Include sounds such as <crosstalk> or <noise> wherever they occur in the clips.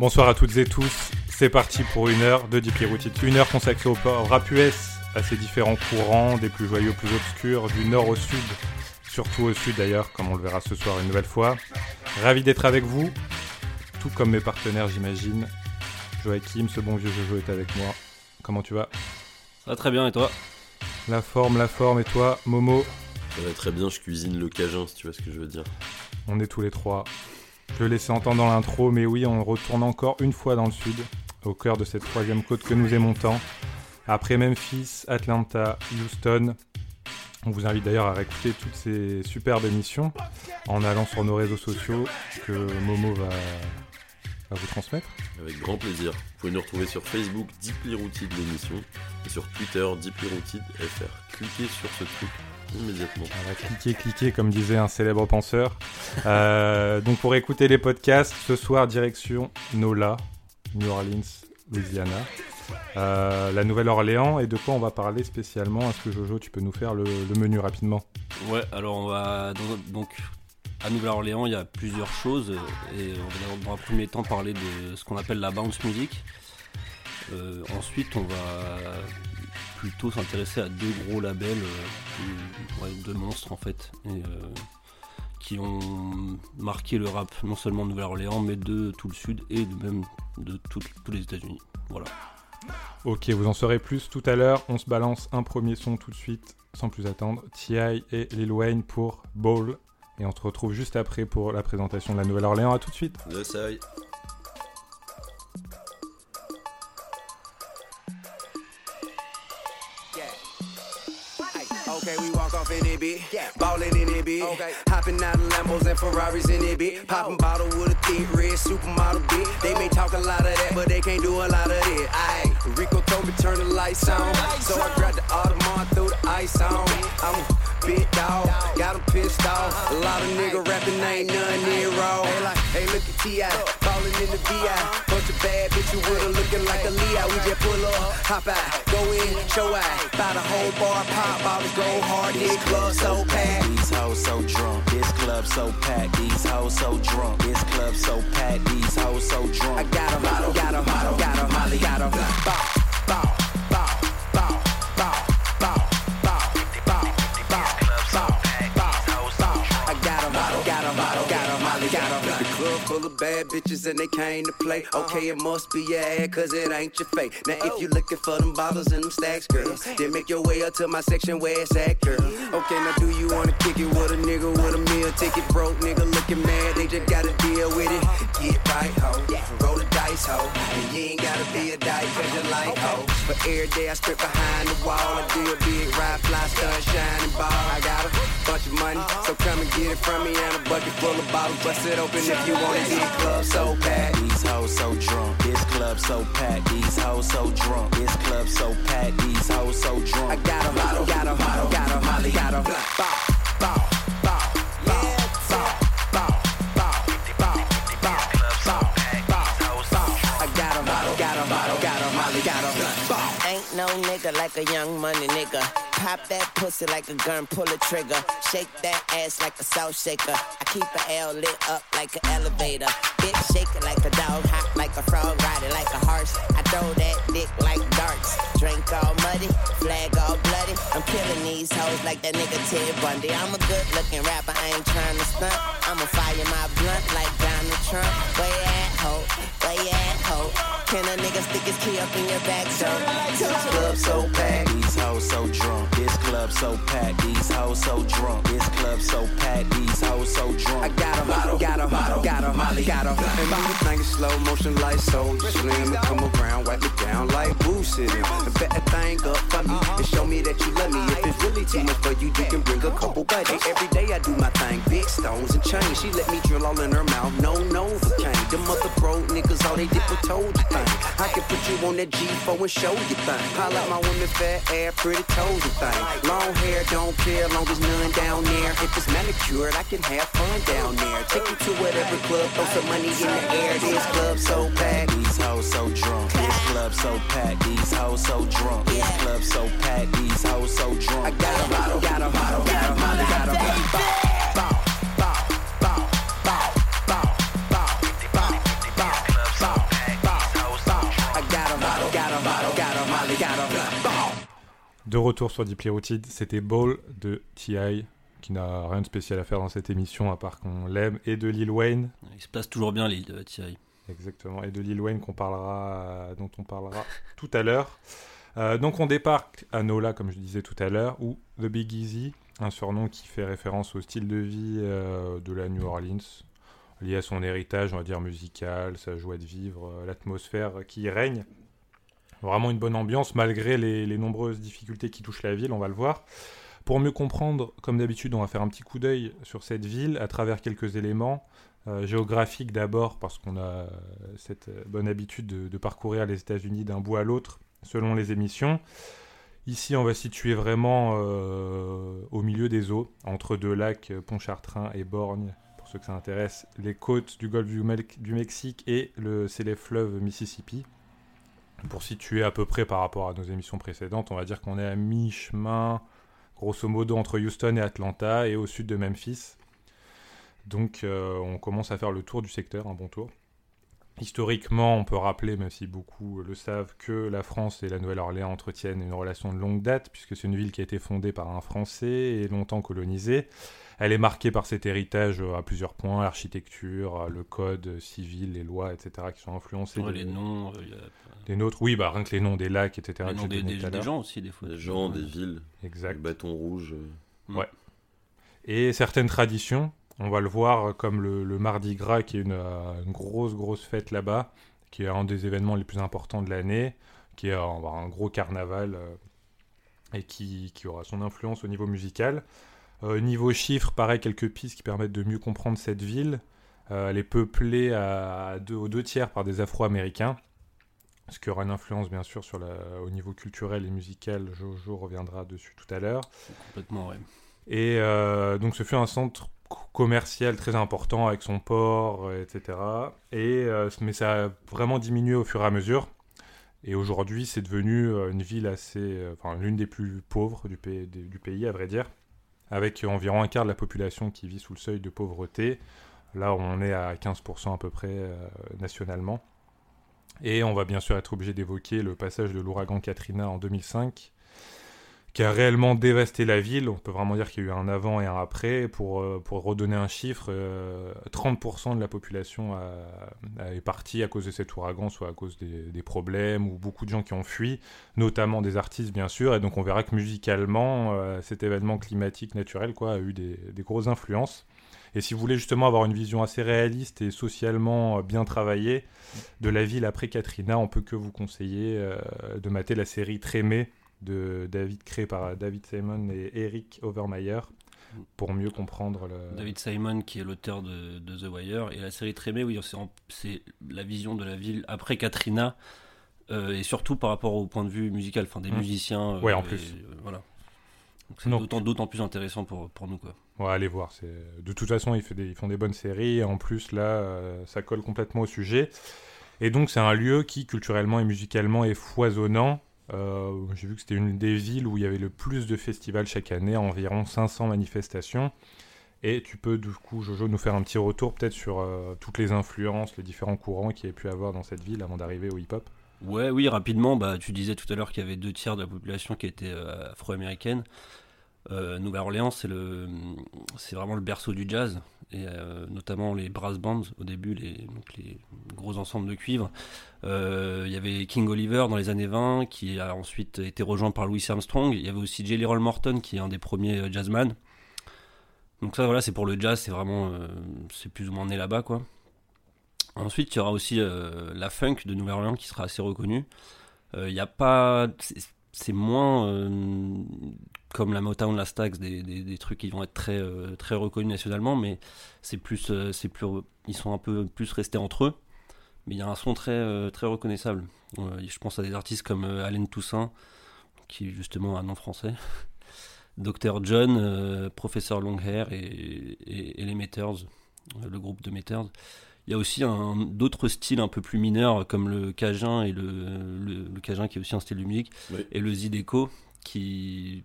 Bonsoir à toutes et tous, c'est parti pour une heure de Deeply Rooted. Une heure consacrée au rap US, à ses différents courants, des plus joyeux aux plus obscurs, du nord au sud, surtout au sud d'ailleurs, comme on le verra ce soir une nouvelle fois. Ravi d'être avec vous, tout comme mes partenaires j'imagine. Joachim, ce bon vieux Jojo est avec moi. Comment tu vas? Ça va très bien et toi? La forme, la forme et toi, Momo? Ça va très bien, je cuisine le cajun si tu vois ce que je veux dire. On est tous les trois. Je le laissais entendre dans l'intro, mais oui, on retourne encore une fois dans le sud, au cœur de cette troisième côte que nous aimons tant. Après Memphis, Atlanta, Houston, on vous invite d'ailleurs à réécouter toutes ces superbes émissions en allant sur nos réseaux sociaux que Momo va, vous transmettre. Avec grand plaisir. Vous pouvez nous retrouver sur Facebook Deeply l'émission et sur Twitter Deeply Rooted FR. Cliquez sur ce truc immédiatement. On va cliquer, cliquer, comme disait un célèbre penseur. Euh, donc pour écouter les podcasts, ce soir, direction NOLA, New Orleans, Louisiana. Euh, la Nouvelle-Orléans et de quoi on va parler spécialement? Est-ce que Jojo, tu peux nous faire le, menu rapidement? Ouais, alors on va donc à Nouvelle-Orléans, il y a plusieurs choses et on va dans un premier temps parler de ce qu'on appelle la bounce music. Euh, ensuite, on va plutôt s'intéresser à deux gros labels, euh, deux monstres en fait, euh, qui ont marqué le rap non seulement de Nouvelle-Orléans, mais de tout le sud et de même de tous les États-Unis. Voilà. Ok, vous en saurez plus tout à l'heure. On se balance un premier son tout de suite, sans plus attendre. T.I. et Lil Wayne pour Ball. Et on se retrouve juste après pour la présentation de la Nouvelle-Orléans. A tout de suite. Le Okay, off in it, bitch. Yeah. Ballin' in it, bitch. Okay. Hopping out of Lambos and Ferraris in it, bitch. Poppin' bottle with a thick red supermodel, bitch. They may talk a lot of that, but they can't do a lot of it. Aye. Rico told me turn the lights on. So I grabbed the Audemars, threw the ice on. I'm a big dog, got him pissed off. A lot of nigga rapping ain't none near raw. Hey, like, hey, look at T.I. Ballin' in the VI. Bunch of bad bitches with her looking like a Leo. We just pull up, hop out, go in, show out. Buy the whole bar, pop bottles, go hard, this club so packed. These hoes so drunk, this club so packed. These hoes so drunk, this club so packed. These hoes so drunk. I got them, got them, got them, got Molly got them. Bow, bow. Full of bad bitches and they came to play. Okay, it must be your ad, cause it ain't your fate. Now, if you looking for them bottles and them stacks, girl, then make your way up to my section where it's at, girl. Okay, now do you wanna kick it with a nigga with a meal ticket? Broke nigga looking mad, they just gotta deal with it. Get right, ho. Roll the dice, ho. And you ain't gotta be a dice, cause you like, ho. But every day I strip behind the wall, I do a big ride, fly, stun, shining ball. I got a bunch of money, so come and get it from me and a bucket full of bottles. Bust it open if you want it. This club so packed, these hoes so drunk. This club so packed, these hoes so drunk. This club so packed, these hoes so drunk. I got 'em, got 'em, got 'em, got 'em, Molly got 'em. Bow, bow. Like a young money nigga. Pop that pussy like a gun, pull a trigger. Shake that ass like a salt shaker. I keep a L lit up like an elevator. Bitch shaking like a dog, hot like a frog, riding like a horse. I throw that dick like darts. Drink all muddy, flag all bloody. I'm killing these hoes like that nigga Ted Bundy. I'm a good looking rapper, I ain't trying to stunt. I'ma fire my blunt like Donald Trump. Where at, ho? You at, ho? Can a nigga stick his key up in your back, so? This club so packed, these hoes so drunk. This club so packed, these hoes so drunk. This club so packed, these hoes so drunk. I got em, got em, got em, got em, Molly got em. And move the thing in slow motion like soldier slim. Come around, wipe it down like Boo City. And bet thing up for me uh-huh. and show me that you love me. If it's really too much for you, you can bring a couple buddies. Every day I do my thing, big stones and chains. She let me drill all in her mouth, no Novocaine. The mother bro niggas, all they did was told you thing. I can put you on that G4 and show you thing. Holla my women fat ass, pretty toes and thing. Long hair, don't care, long as none down there. If it's manicured, I can have fun down there. Take you to whatever club, throw some money in the air. This club so packed, these hoes so drunk. This club so packed, these hoes so drunk. This club so packed, these hoes so drunk. I got got 'em, got got 'em, got 'em, got 'em. Bow, De retour sur Deeply Rooted, c'était Ball de T.I. qui n'a rien de spécial à faire dans cette émission à part qu'on l'aime, et de Lil Wayne. Il se place toujours bien l'île de T.I. Exactement, et de Lil Wayne qu'on parlera, dont on parlera <laughs> tout à l'heure. Euh, donc on débarque à Nola, comme je disais tout à l'heure, ou The Big Easy, un surnom qui fait référence au style de vie euh, de la New Orleans, lié à son héritage, on va dire musical, sa joie de vivre, euh, l'atmosphère qui y règne. Vraiment une bonne ambiance malgré les, nombreuses difficultés qui touchent la ville, on va le voir. Pour mieux comprendre, comme d'habitude, on va faire un petit coup d'œil sur cette ville à travers quelques éléments. Euh, géographiques d'abord, parce qu'on a cette bonne habitude de, parcourir les États-Unis d'un bout à l'autre selon les émissions. Ici, on va situer vraiment euh, au milieu des eaux, entre deux lacs, Pontchartrain et Borgne, pour ceux que ça intéresse, les côtes du golfe du, Mexique et le célèbre fleuve Mississippi. Pour situer à peu près par rapport à nos émissions précédentes, on va dire qu'on est à mi-chemin, grosso modo, entre Houston et Atlanta et au sud de Memphis. Donc euh, on commence à faire le tour du secteur, un bon tour. Historiquement, on peut rappeler, même si beaucoup le savent, que la France et la Nouvelle-Orléans entretiennent une relation de longue date, puisque c'est une ville qui a été fondée par un Français et longtemps colonisée. Elle est marquée par cet héritage à plusieurs points, l'architecture, le code civil, les lois, etc., qui sont influencés. les noms, euh, des nôtres, oui, bah, rien que les noms des lacs, etc. Les noms des, gens aussi, des fois. Des gens, des villes. Exact. Le bâton rouge. Mm. Ouais. Et certaines traditions, on va le voir comme le, Mardi Gras, qui est euh, une, grosse, grosse fête là-bas, qui est un des événements les plus importants de l'année, qui est un, gros carnaval euh, et qui, aura son influence au niveau musical. Euh, niveau chiffres, pareil, quelques pistes qui permettent de mieux comprendre cette ville. elle est peuplée à deux, aux deux tiers par des Afro-Américains ce qui aura une influence bien sûr sur la, au niveau culturel et musical. Jojo reviendra dessus tout à l'heure. Complètement, oui. Et euh, donc ce fut un centre commercial très important avec son port, euh, etc. Et, euh, mais ça a vraiment diminué au fur et à mesure. Et aujourd'hui, c'est devenu une ville assez, enfin l'une des plus pauvres du pays, du pays, à vrai dire, avec environ un quart de la population qui vit sous le seuil de pauvreté. Là, on est à 15% à peu près nationalement. Et on va bien sûr être obligé d'évoquer le passage de l'ouragan Katrina en 2005, qui a réellement dévasté la ville. On peut vraiment dire qu'il y a eu un avant et un après. Pour, euh, pour redonner un chiffre, 30% euh, de la population est partie à cause de cet ouragan, soit à cause des, problèmes ou beaucoup de gens qui ont fui, notamment des artistes bien sûr. Et donc on verra que musicalement, euh, cet événement climatique naturel quoi, a eu des, grosses influences. Et si vous voulez justement avoir une vision assez réaliste et socialement bien travaillée de la ville après Katrina, on peut que vous conseiller de mater la série Trémé de David, créée par David Simon et Eric Overmeyer pour mieux comprendre le... David Simon qui est l'auteur de, The Wire et la série Trémé, oui, c'est la vision de la ville après Katrina euh, et surtout par rapport au point de vue musical, enfin des mmh. musiciens. ouais, en plus. voilà. C'est d'autant plus intéressant pour, pour nous. Quoi. Ouais, allez voir. De toute façon, ils, des... ils, font des bonnes séries. Et en plus, là, euh, ça colle complètement au sujet. Et donc, c'est un lieu qui, culturellement et musicalement, est foisonnant. Euh, j'ai vu que c'était une des villes où il y avait le plus de festivals chaque année, environ 500 manifestations. Et tu peux, du coup, Jojo, nous faire un petit retour peut-être sur euh, toutes les influences, les différents courants qu'il y a pu avoir dans cette ville avant d'arriver au hip-hop? Ouais, oui, rapidement, bah, tu disais tout à l'heure qu'il y avait deux tiers de la population qui était afro-américaine. Euh, Nouvelle-Orléans, c'est le, c'est vraiment le berceau du jazz, euh, notamment les brass bands au début, les, gros ensembles de cuivre. Euh, il y avait King Oliver dans les années 20, qui a ensuite été rejoint par Louis Armstrong. Il y avait aussi Jelly Roll Morton, qui est un des premiers jazzman. Donc ça, voilà, c'est pour le jazz, c'est vraiment, c'est plus ou moins né là-bas, quoi. Ensuite, il y aura aussi la funk de Nouvelle-Orléans qui sera assez reconnue. Il n'y a pas, c'est moins comme la Motown, la Stax, des, des, trucs qui vont être très, euh, très reconnus nationalement, mais c'est plus, euh, c'est plus, ils sont un peu plus restés entre eux. Mais il y a un son très, euh, très reconnaissable. je pense à des artistes comme Alain Toussaint, qui est justement un nom français, <laughs> Dr John, Professeur Longhair et, et, les Meters, le groupe de Meters. Il y a aussi d'autres styles un peu plus mineurs comme le Cajun et le, le, Cajun qui est aussi un style de musique et le Zideco qui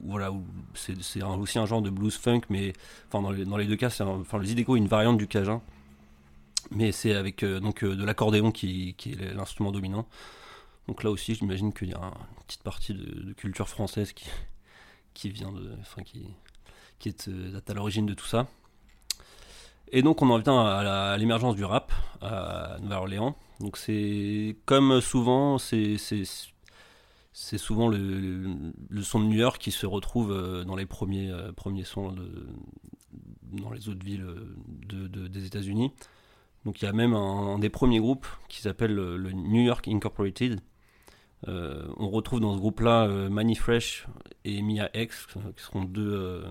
voilà, c'est aussi un genre de blues funk, mais enfin, dans, les, dans les deux cas, c'est enfin, le Zideco est une variante du Cajun, mais c'est avec euh, donc euh, de l'accordéon qui, qui, est l'instrument dominant. Donc là aussi, j'imagine qu'il y a une petite partie de, culture française qui, qui vient de, enfin qui, qui est euh, à l'origine de tout ça. Et donc on en vient à l'émergence du rap à Nouvelle-Orléans. Donc c'est comme souvent, c'est c'est souvent le, son de New York qui se retrouve euh, dans les premiers, euh, premiers sons dans les autres villes de, des États-Unis. Donc il y a même un, des premiers groupes qui s'appelle le New York Incorporated. Euh, on retrouve dans ce groupe-là Manny Fresh et Mia X, qui seront deux,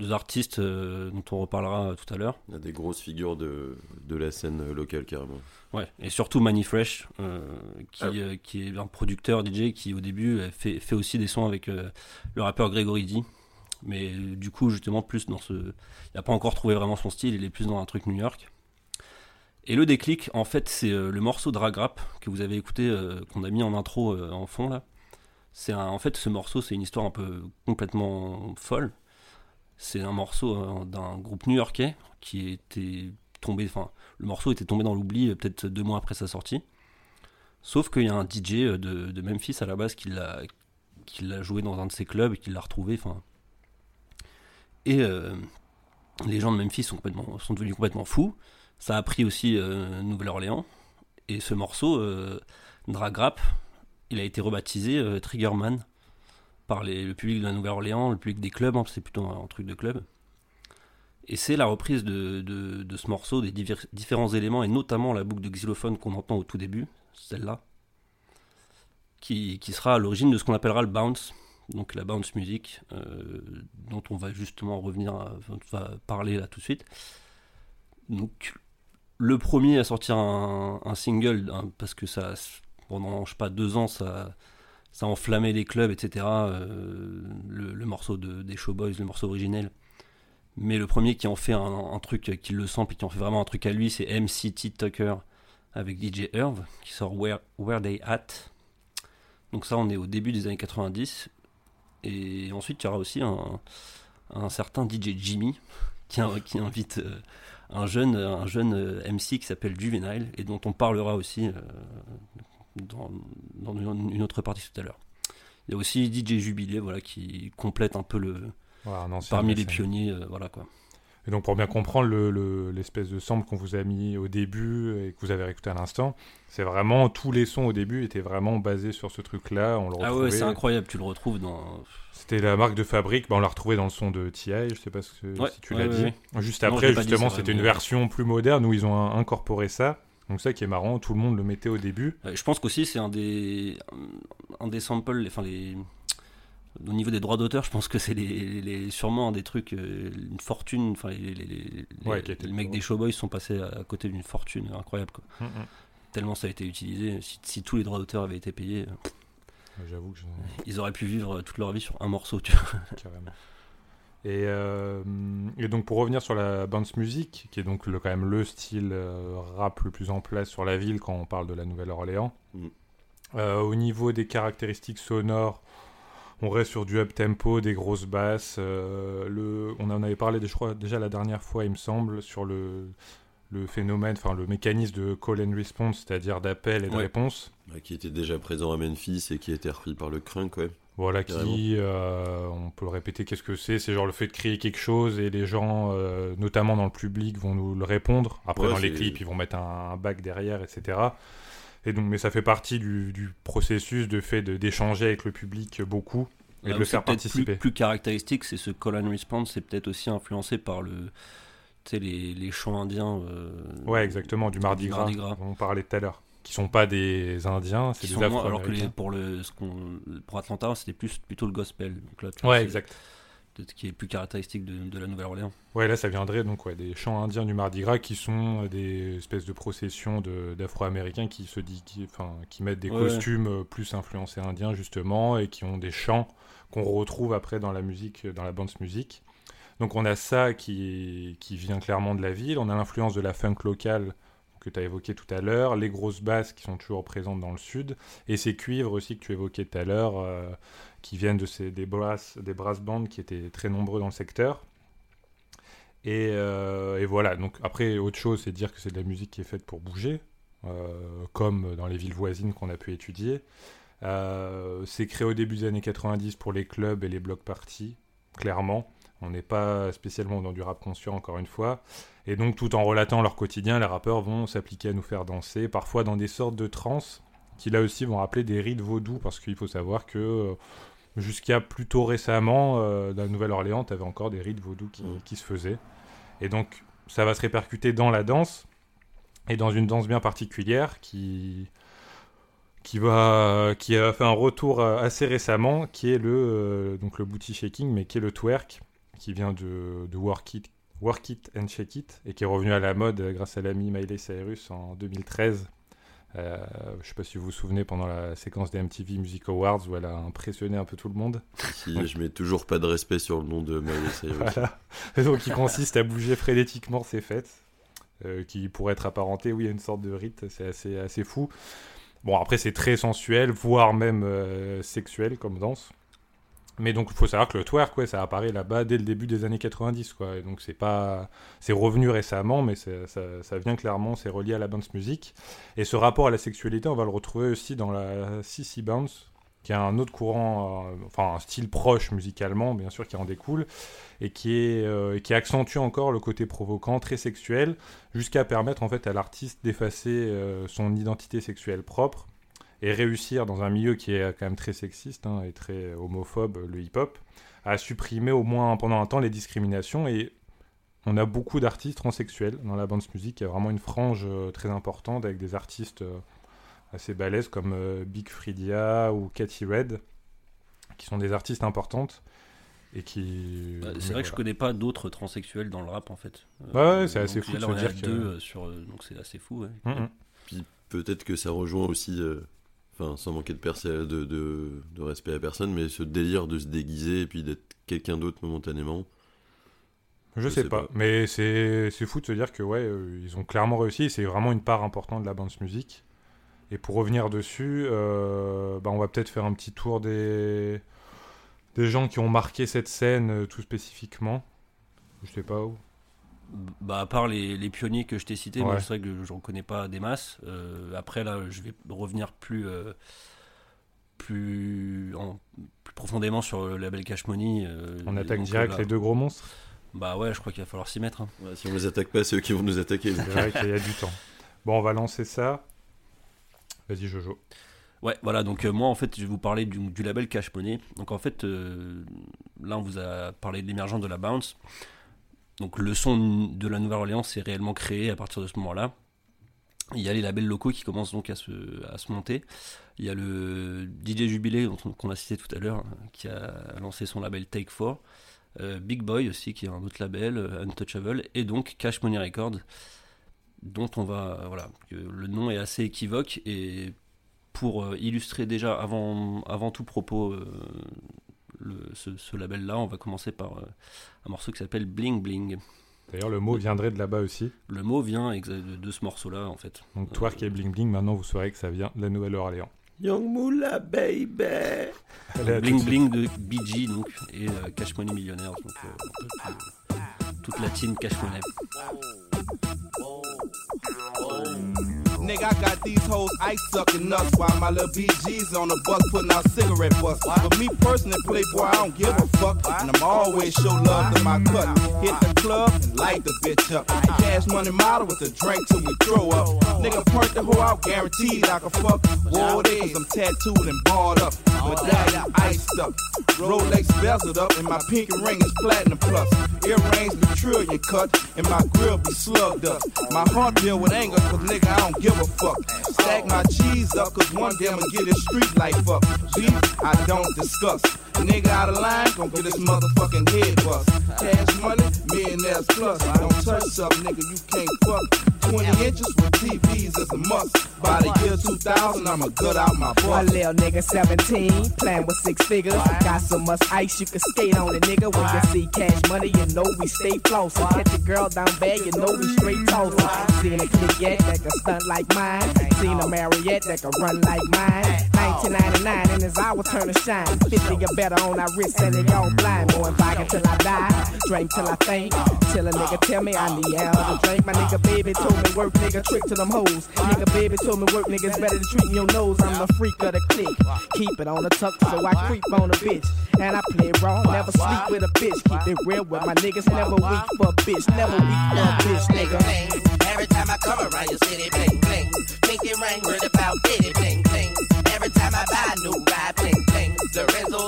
deux artistes euh, dont on reparlera tout à l'heure. Il y a des grosses figures de, de la scène locale carrément. Ouais, et surtout Manny Fresh, euh, qui, ah. euh, qui, est un producteur DJ qui au début fait, fait aussi des sons avec le rappeur Gregory D. Mais du coup, justement, plus dans ce. Il n'a pas encore trouvé vraiment son style, il est plus dans un truc New York. Et le déclic, en fait, c'est le morceau Drag Rap que vous avez écouté, qu'on a mis en intro en fond là. C'est en fait, ce morceau, c'est une histoire un peu complètement folle c'est un morceau euh, d'un groupe new-yorkais qui était tombé, enfin, le morceau était tombé dans l'oubli euh, peut-être deux mois après sa sortie. Sauf qu'il y a un DJ euh, de, Memphis à la base qui l'a, joué dans un de ses clubs et qui l'a retrouvé. Et les gens de Memphis sont, devenus complètement fous. Ça a pris aussi Nouvelle-Orléans. Et ce morceau, Drag Rap, il a été rebaptisé Triggerman par le public de la Nouvelle-Orléans, le public des clubs, hein, c'est plutôt un, truc de club. Et c'est la reprise de, ce morceau, des différents éléments, et notamment la boucle de xylophone qu'on entend au tout début, celle-là, qui, sera à l'origine de ce qu'on appellera le bounce, donc la bounce music, euh, dont on va justement revenir, à, va parler là tout de suite. Donc, le premier à sortir un, single, parce que ça, pendant, je sais pas, deux ans, ça ça enflammait les clubs, etc. Euh, le, morceau de, des Showboys, le morceau originel. Mais le premier qui en fait un, truc, qui le sent, puis qui en fait vraiment un truc à lui, c'est MCT Tucker avec DJ Irv, qui sort Where, Where They At. Donc ça, on est au début des années 90. Et ensuite, il y aura aussi un, un certain DJ Jimmy, qui, qui invite euh, un jeune, un jeune euh, MC qui s'appelle Juvenile, et dont on parlera aussi dans, une autre partie tout à l'heure. Il y a aussi DJ Jubilé voilà, qui complète un peu le. parmi les pionniers. Euh, voilà, quoi. Et donc pour bien comprendre l'espèce le, de sample qu'on vous a mis au début et que vous avez écouté à l'instant, c'est vraiment tous les sons au début étaient vraiment basés sur ce truc-là. On le ah ouais, c'est incroyable, tu le retrouves dans. C'était la marque de fabrique, bah, on l'a retrouvé dans le son de TI, je sais pas si tu l'as dit. Juste après, justement, c'était une version plus moderne où ils ont incorporé ça. Donc ça qui est marrant, tout le monde le mettait au début. je pense qu'aussi c'est un des, un des samples, enfin les, au niveau des droits d'auteur, je pense que c'est les, sûrement des trucs, euh, une fortune. Enfin, les, les, mecs des Showboys sont passés à côté d'une fortune incroyable. Quoi. Mm, mm. Tellement ça a été utilisé. Si, tous les droits d'auteur avaient été payés, j'avoue que ils auraient pu vivre toute leur vie sur un morceau. Tu <laughs> Carrément. Euh, et, donc pour revenir sur la bounce music, qui est donc le, quand même le style euh, rap le plus en place sur la ville quand on parle de la Nouvelle-Orléans. Mm. Euh, au niveau des caractéristiques sonores, on reste sur du up tempo, des grosses basses. le, on en avait parlé, je crois, déjà la dernière fois, il me semble, sur le, le phénomène, enfin le mécanisme de call and response, c'est-à-dire d'appel et de réponse. qui était déjà présent à Memphis et qui a été repris par le crunk, ouais. Voilà, qui, euh, on peut le répéter, qu'est-ce que c'est? C'est genre le fait de créer quelque chose et les gens, euh, notamment dans le public, vont nous le répondre. Après, dans les clips, ils vont mettre un, bac derrière, etc. Et donc, mais ça fait partie du, processus de fait d'échanger avec le public beaucoup et de le faire participer. Plus, plus caractéristique, c'est ce call and response, c'est peut-être aussi influencé par le, les, les chants indiens. Euh, ouais, exactement, du Mardi, Gras, Gras. On parlait tout à l'heure qui sont pas des Indiens, c'est des Afro-Américains. Alors que pour, le, ce pour Atlanta, c'était plus plutôt le gospel. Donc là, ouais, exact. Qui est plus caractéristique de, de la Nouvelle-Orléans. Ouais, là, ça viendrait donc ouais, des chants indiens du Mardi Gras qui sont des espèces de processions d'Afro-Américains qui se dit, qui, enfin, qui mettent des costumes euh, plus influencés indiens justement et qui ont des chants qu'on retrouve après dans la musique, dans la bande musique. Donc on a ça qui, qui vient clairement de la ville, on a l'influence de la funk locale que tu as évoqué tout à l'heure, les grosses basses qui sont toujours présentes dans le sud, et ces cuivres aussi que tu évoquais tout à l'heure, euh, qui viennent de ces, des, brass, des brass bands qui étaient très nombreux dans le secteur. Et, euh, et, voilà, donc après, autre chose, c'est dire que c'est de la musique qui est faite pour bouger. comme dans les villes voisines qu'on a pu étudier. c'est créé au début des années 90 pour les clubs et les blocs parties, clairement. On n'est pas spécialement dans du rap conscient, encore une fois. Et donc, tout en relatant leur quotidien, les rappeurs vont s'appliquer à nous faire danser, parfois dans des sortes de trance, qui là aussi vont rappeler des rites vaudous, parce qu'il faut savoir que euh, jusqu'à plutôt récemment, euh, dans la Nouvelle-Orléans, tu avais encore des rites vaudous qui, qui, se faisaient. Et donc, ça va se répercuter dans la danse, et dans une danse bien particulière qui qui va qui a fait un retour euh, assez récemment qui est le donc le booty shaking mais qui est le twerk qui vient de, de Work, It, Work It and Shake It et qui est revenu à la mode grâce à l'ami Miley Cyrus en 2013. Euh, je ne sais pas si vous vous souvenez pendant la séquence des MTV Music Awards où elle a impressionné un peu tout le monde. Si, je mets toujours pas de respect sur le nom de Miley <laughs> Cyrus. voilà. donc qui consiste à bouger frénétiquement ses fêtes, euh, qui pourrait être apparenté, oui, à une sorte de rite, c'est assez, assez fou. Bon, après, c'est très sensuel, voire même euh, sexuel comme danse. Mais donc, il faut savoir que le twerk, ça apparaît là-bas dès le début des années 90, quoi. Donc, c'est pas, c'est revenu récemment, mais ça, ça, vient clairement, c'est relié à la bounce music. Et ce rapport à la sexualité, on va le retrouver aussi dans la CC bounce, qui est un autre courant, euh, enfin un style proche musicalement, bien sûr, qui en découle, et qui, est, euh, qui accentue encore le côté provoquant, très sexuel, jusqu'à permettre en fait à l'artiste d'effacer euh, son identité sexuelle propre et réussir dans un milieu qui est quand même très sexiste hein, et très homophobe, le hip-hop, à supprimer au moins pendant un temps les discriminations. Et on a beaucoup d'artistes transsexuels dans la bande musique. Il y a vraiment une frange euh, très importante avec des artistes euh, assez balèzes comme euh, Big Fridia ou Cathy Red, qui sont des artistes importantes. Et qui... Bah, c'est vrai que je connais pas d'autres transsexuels dans le rap en fait. ouais, c'est assez fou de se dire que... deux sur, donc c'est assez fou. Ouais. Mm. Puis peut-être que ça rejoint aussi sans manquer de, de, de, respect à personne, mais ce délire de se déguiser et puis d'être quelqu'un d'autre momentanément. Je, sais, pas. mais c'est fou de se dire que ouais, euh, ils ont clairement réussi. C'est vraiment une part importante de la bande musique. Et pour revenir dessus, euh, bah, on va peut-être faire un petit tour des des gens qui ont marqué cette scène euh, tout spécifiquement. Je sais pas où. Bah, à part les, pionniers que je t'ai cités, moi, c'est vrai que je ne reconnais pas des masses. Euh, après, là, je vais revenir plus, euh, plus, en, plus, profondément sur le label Cash Money. Euh, on attaque direct les deux gros monstres Bah ouais, je crois qu'il va falloir s'y mettre. Hein. si on les attaque pas, c'est eux qui vont nous attaquer. C'est vrai qu'il y a du temps. Bon, on va lancer ça. Vas-y, Jojo. Ouais, voilà, donc moi en fait je vais vous parler du, du label Cash Money. Donc en fait, là on vous a parlé de l'émergence de la bounce. Donc le son de la Nouvelle-Orléans s'est réellement créé à partir de ce moment-là. Il y a les labels locaux qui commencent donc à se, monter. Il y a le DJ Jubilé, qu'on a cité tout à l'heure, qui a lancé son label Take 4. Euh, Big Boy aussi, qui est un autre label, euh, Untouchable. Et donc Cash Money Records, dont on va. Voilà, le nom est assez équivoque. Et pour euh, illustrer déjà avant tout propos ce, label-là, on va commencer par euh, un morceau qui s'appelle Bling Bling. D'ailleurs, le mot viendrait de là-bas aussi. Le mot vient de, ce morceau-là, en fait. Donc, Twerk et Bling Bling, maintenant vous saurez que ça vient de la Nouvelle-Orléans. Young Moula Baby Bling Bling de BG donc, et euh, Cash Money Millionnaires, donc euh, toute la team Cash Money. Nigga, I got these hoes ice sucking nuts while my little BG's on the bus putting out cigarette butts. But me personally, Playboy, I don't give a fuck. And I'm always show love to my cut. Hit the club and light the bitch up. Cash money model with a drink till we throw up. Nigga, perk the hoe out, guaranteed I can fuck. Whoa, cause I'm tattooed and barred up. But that iced up. Rolex bezeled up and my pinky ring is platinum plus. Earrings be trillion cut and my grill be slugged up. My heart deal with anger cause nigga I don't give a fuck. Stack my cheese up cause one day I'ma get this street life up. Beef I don't discuss. Nigga out of line, gon' get this motherfucking head bust. Cash money, millionaires plus. Don't touch up, nigga, you can't fuck. 20 inches with TVs is a must. By the year 2000, I'ma gut out my butt. A little nigga 17, playing with six figures. Got so much ice you can skate on it, nigga. When you see cash money, you know we stay flossing. Catch a girl down bad, you know we straight tossing. Seen a kid yet that can stunt like mine. Seen a Marriott that can run like mine. 1999 and his hour turn to shine. 50 or better on our wrist and they all blind. Going vodka till I die, drink till I faint. Till a nigga uh, tell me I need uh, hell to drink. My uh, nigga baby told told me work nigga to them hoes. Nigga baby told me work niggas better than treating your nose. I'm the freak of the clique. Keep it on the tuck so I creep on a bitch. And I play raw, never sleep with a bitch. Keep it real with my niggas, never weak for a bitch. Never weak for a bitch, nigga. Every time I come around your city, bling bling. Pinky ring, word about bitty, bling bling. Every time I buy a new ride, bling bling. Lorenzo's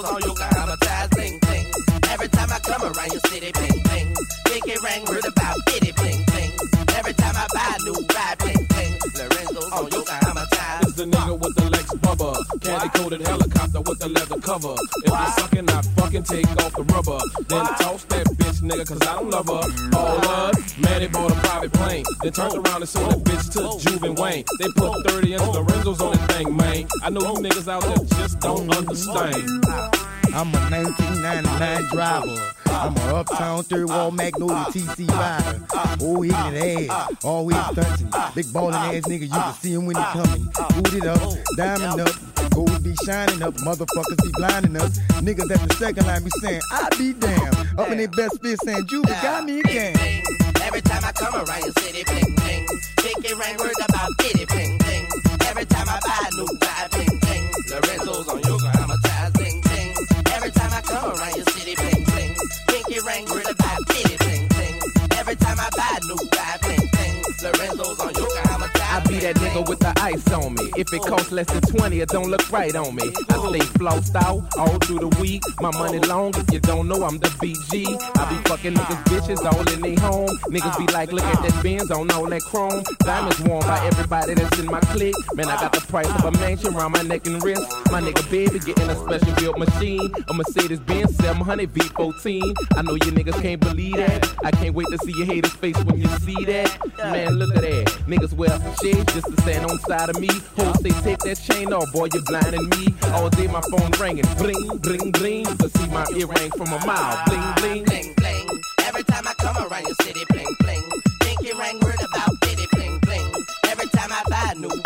Coated helicopter with the leather cover. If you're sucking, I fucking take off the rubber. Then toss that bitch, nigga, cause I don't love her. All man, they bought a private plane. Then turned around and sold that bitch to Juve and Wayne. They put 30 inch Lorenzo's on that thing, man. I know you niggas out there just don't understand. I'm a 1999 driver. I'm a uptown third wall Magnolia TC rider. Oh, ignorant ass, always stunting. Big ballin' ass nigga, you can see him when he coming. Boot it up, diamond up, gold be shining up, motherfuckers be blinding us. Niggas at the second line be saying, I be damn. Up in their best fit saying, Juba got me again. Every time I come around your city, bling bling. Pinky ring, word about bitty, bling bling. Every time I buy a new ride, bling bling. Lorenzo's on Yokohama you're angry that nigga with the ice on me. If it costs less than 20, it don't look right on me. I stay flossed out all through the week. My money long, if you don't know, I'm the BG. I be fucking niggas bitches all in they home. Niggas be like, look at that Benz on all that chrome. Diamonds worn by everybody that's in my clique. Man, I got the price of a mansion around my neck and wrist. My nigga baby getting a special built machine. A Mercedes Benz 700 V14. I know you niggas can't believe that. I can't wait to see your haters face when you see that. Man, look at that. Niggas wear some shades just to stand on side of me. Hoes say take that chain off, boy, you're blinding me. All day my phone ringing, bling, bling, bling. You can see my earring from a mile, bling, bling. bling bling. Every time I come around your city, bling bling. Pinky ring, word about bitty, bling bling. Every time I buy a new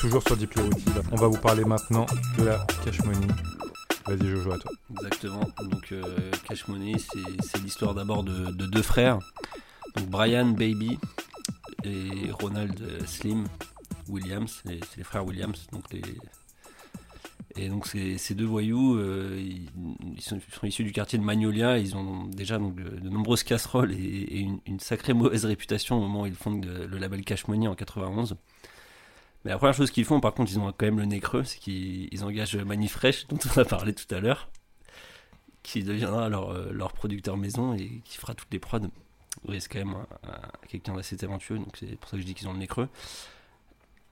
toujours sur Deep Routil. On va vous parler maintenant de la Cash Money. Vas-y Jojo, à toi. Exactement. Donc euh, Cash Money, c'est- l'histoire d'abord de, de deux frères. Brian Baby et Ronald euh, Slim Williams. C'est les frères Williams. Donc. Et donc ces, deux voyous, euh, ils, sont, issus du quartier de Magnolia. Ils ont déjà donc, de, nombreuses casseroles et, une, une sacrée mauvaise réputation au moment où ils fondent le label Cash Money en 91. Mais la première chose qu'ils font, par contre, ils ont quand même le nez creux, c'est qu'ils ils engagent Manifresh, dont on a parlé tout à l'heure, qui deviendra leur, euh, leur producteur maison et qui fera toutes les prods. Oui, c'est quand même un- un- quelqu'un d'assez talentueux, donc c'est pour ça que je dis qu'ils ont le nez creux.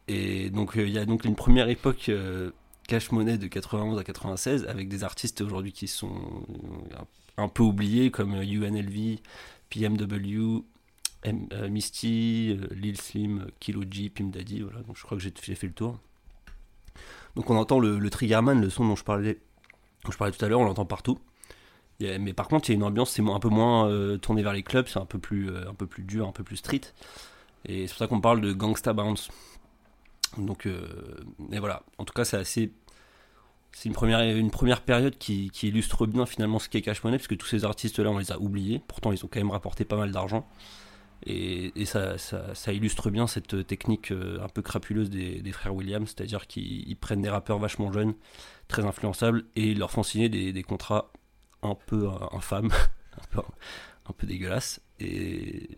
Et donc euh, il y a donc une première époque euh, cash money de 91 à 96 avec des artistes aujourd'hui qui sont un, peu oubliés comme UNLV, PMW, Misty, euh, Lil Slim, Kilo G, Pim Daddy, voilà, donc je crois que j'ai fait le tour. Donc on entend le, Triggerman, le son dont je parlais, dont je parlais tout à l'heure, on l'entend partout. Mais par contre, il y a une ambiance, c'est un peu moins euh, tourné vers les clubs, c'est un peu plus, euh, un peu plus dur, un peu plus street. Et c'est pour ça qu'on parle de Gangsta Bounce. Donc, euh, et voilà. En tout cas, c'est assez. C'est une première, une première période qui, qui illustre bien finalement ce qu'est Cash Money, parce que tous ces artistes-là, on les a oubliés. Pourtant, ils ont quand même rapporté pas mal d'argent. Et ça, illustre bien cette technique euh, un peu crapuleuse des, frères Williams, c'est-à-dire qu'ils ils prennent des rappeurs vachement jeunes, très influençables, et ils leur font signer des, contrats un peu euh, infâmes, <laughs> un peu, dégueulasses. Et,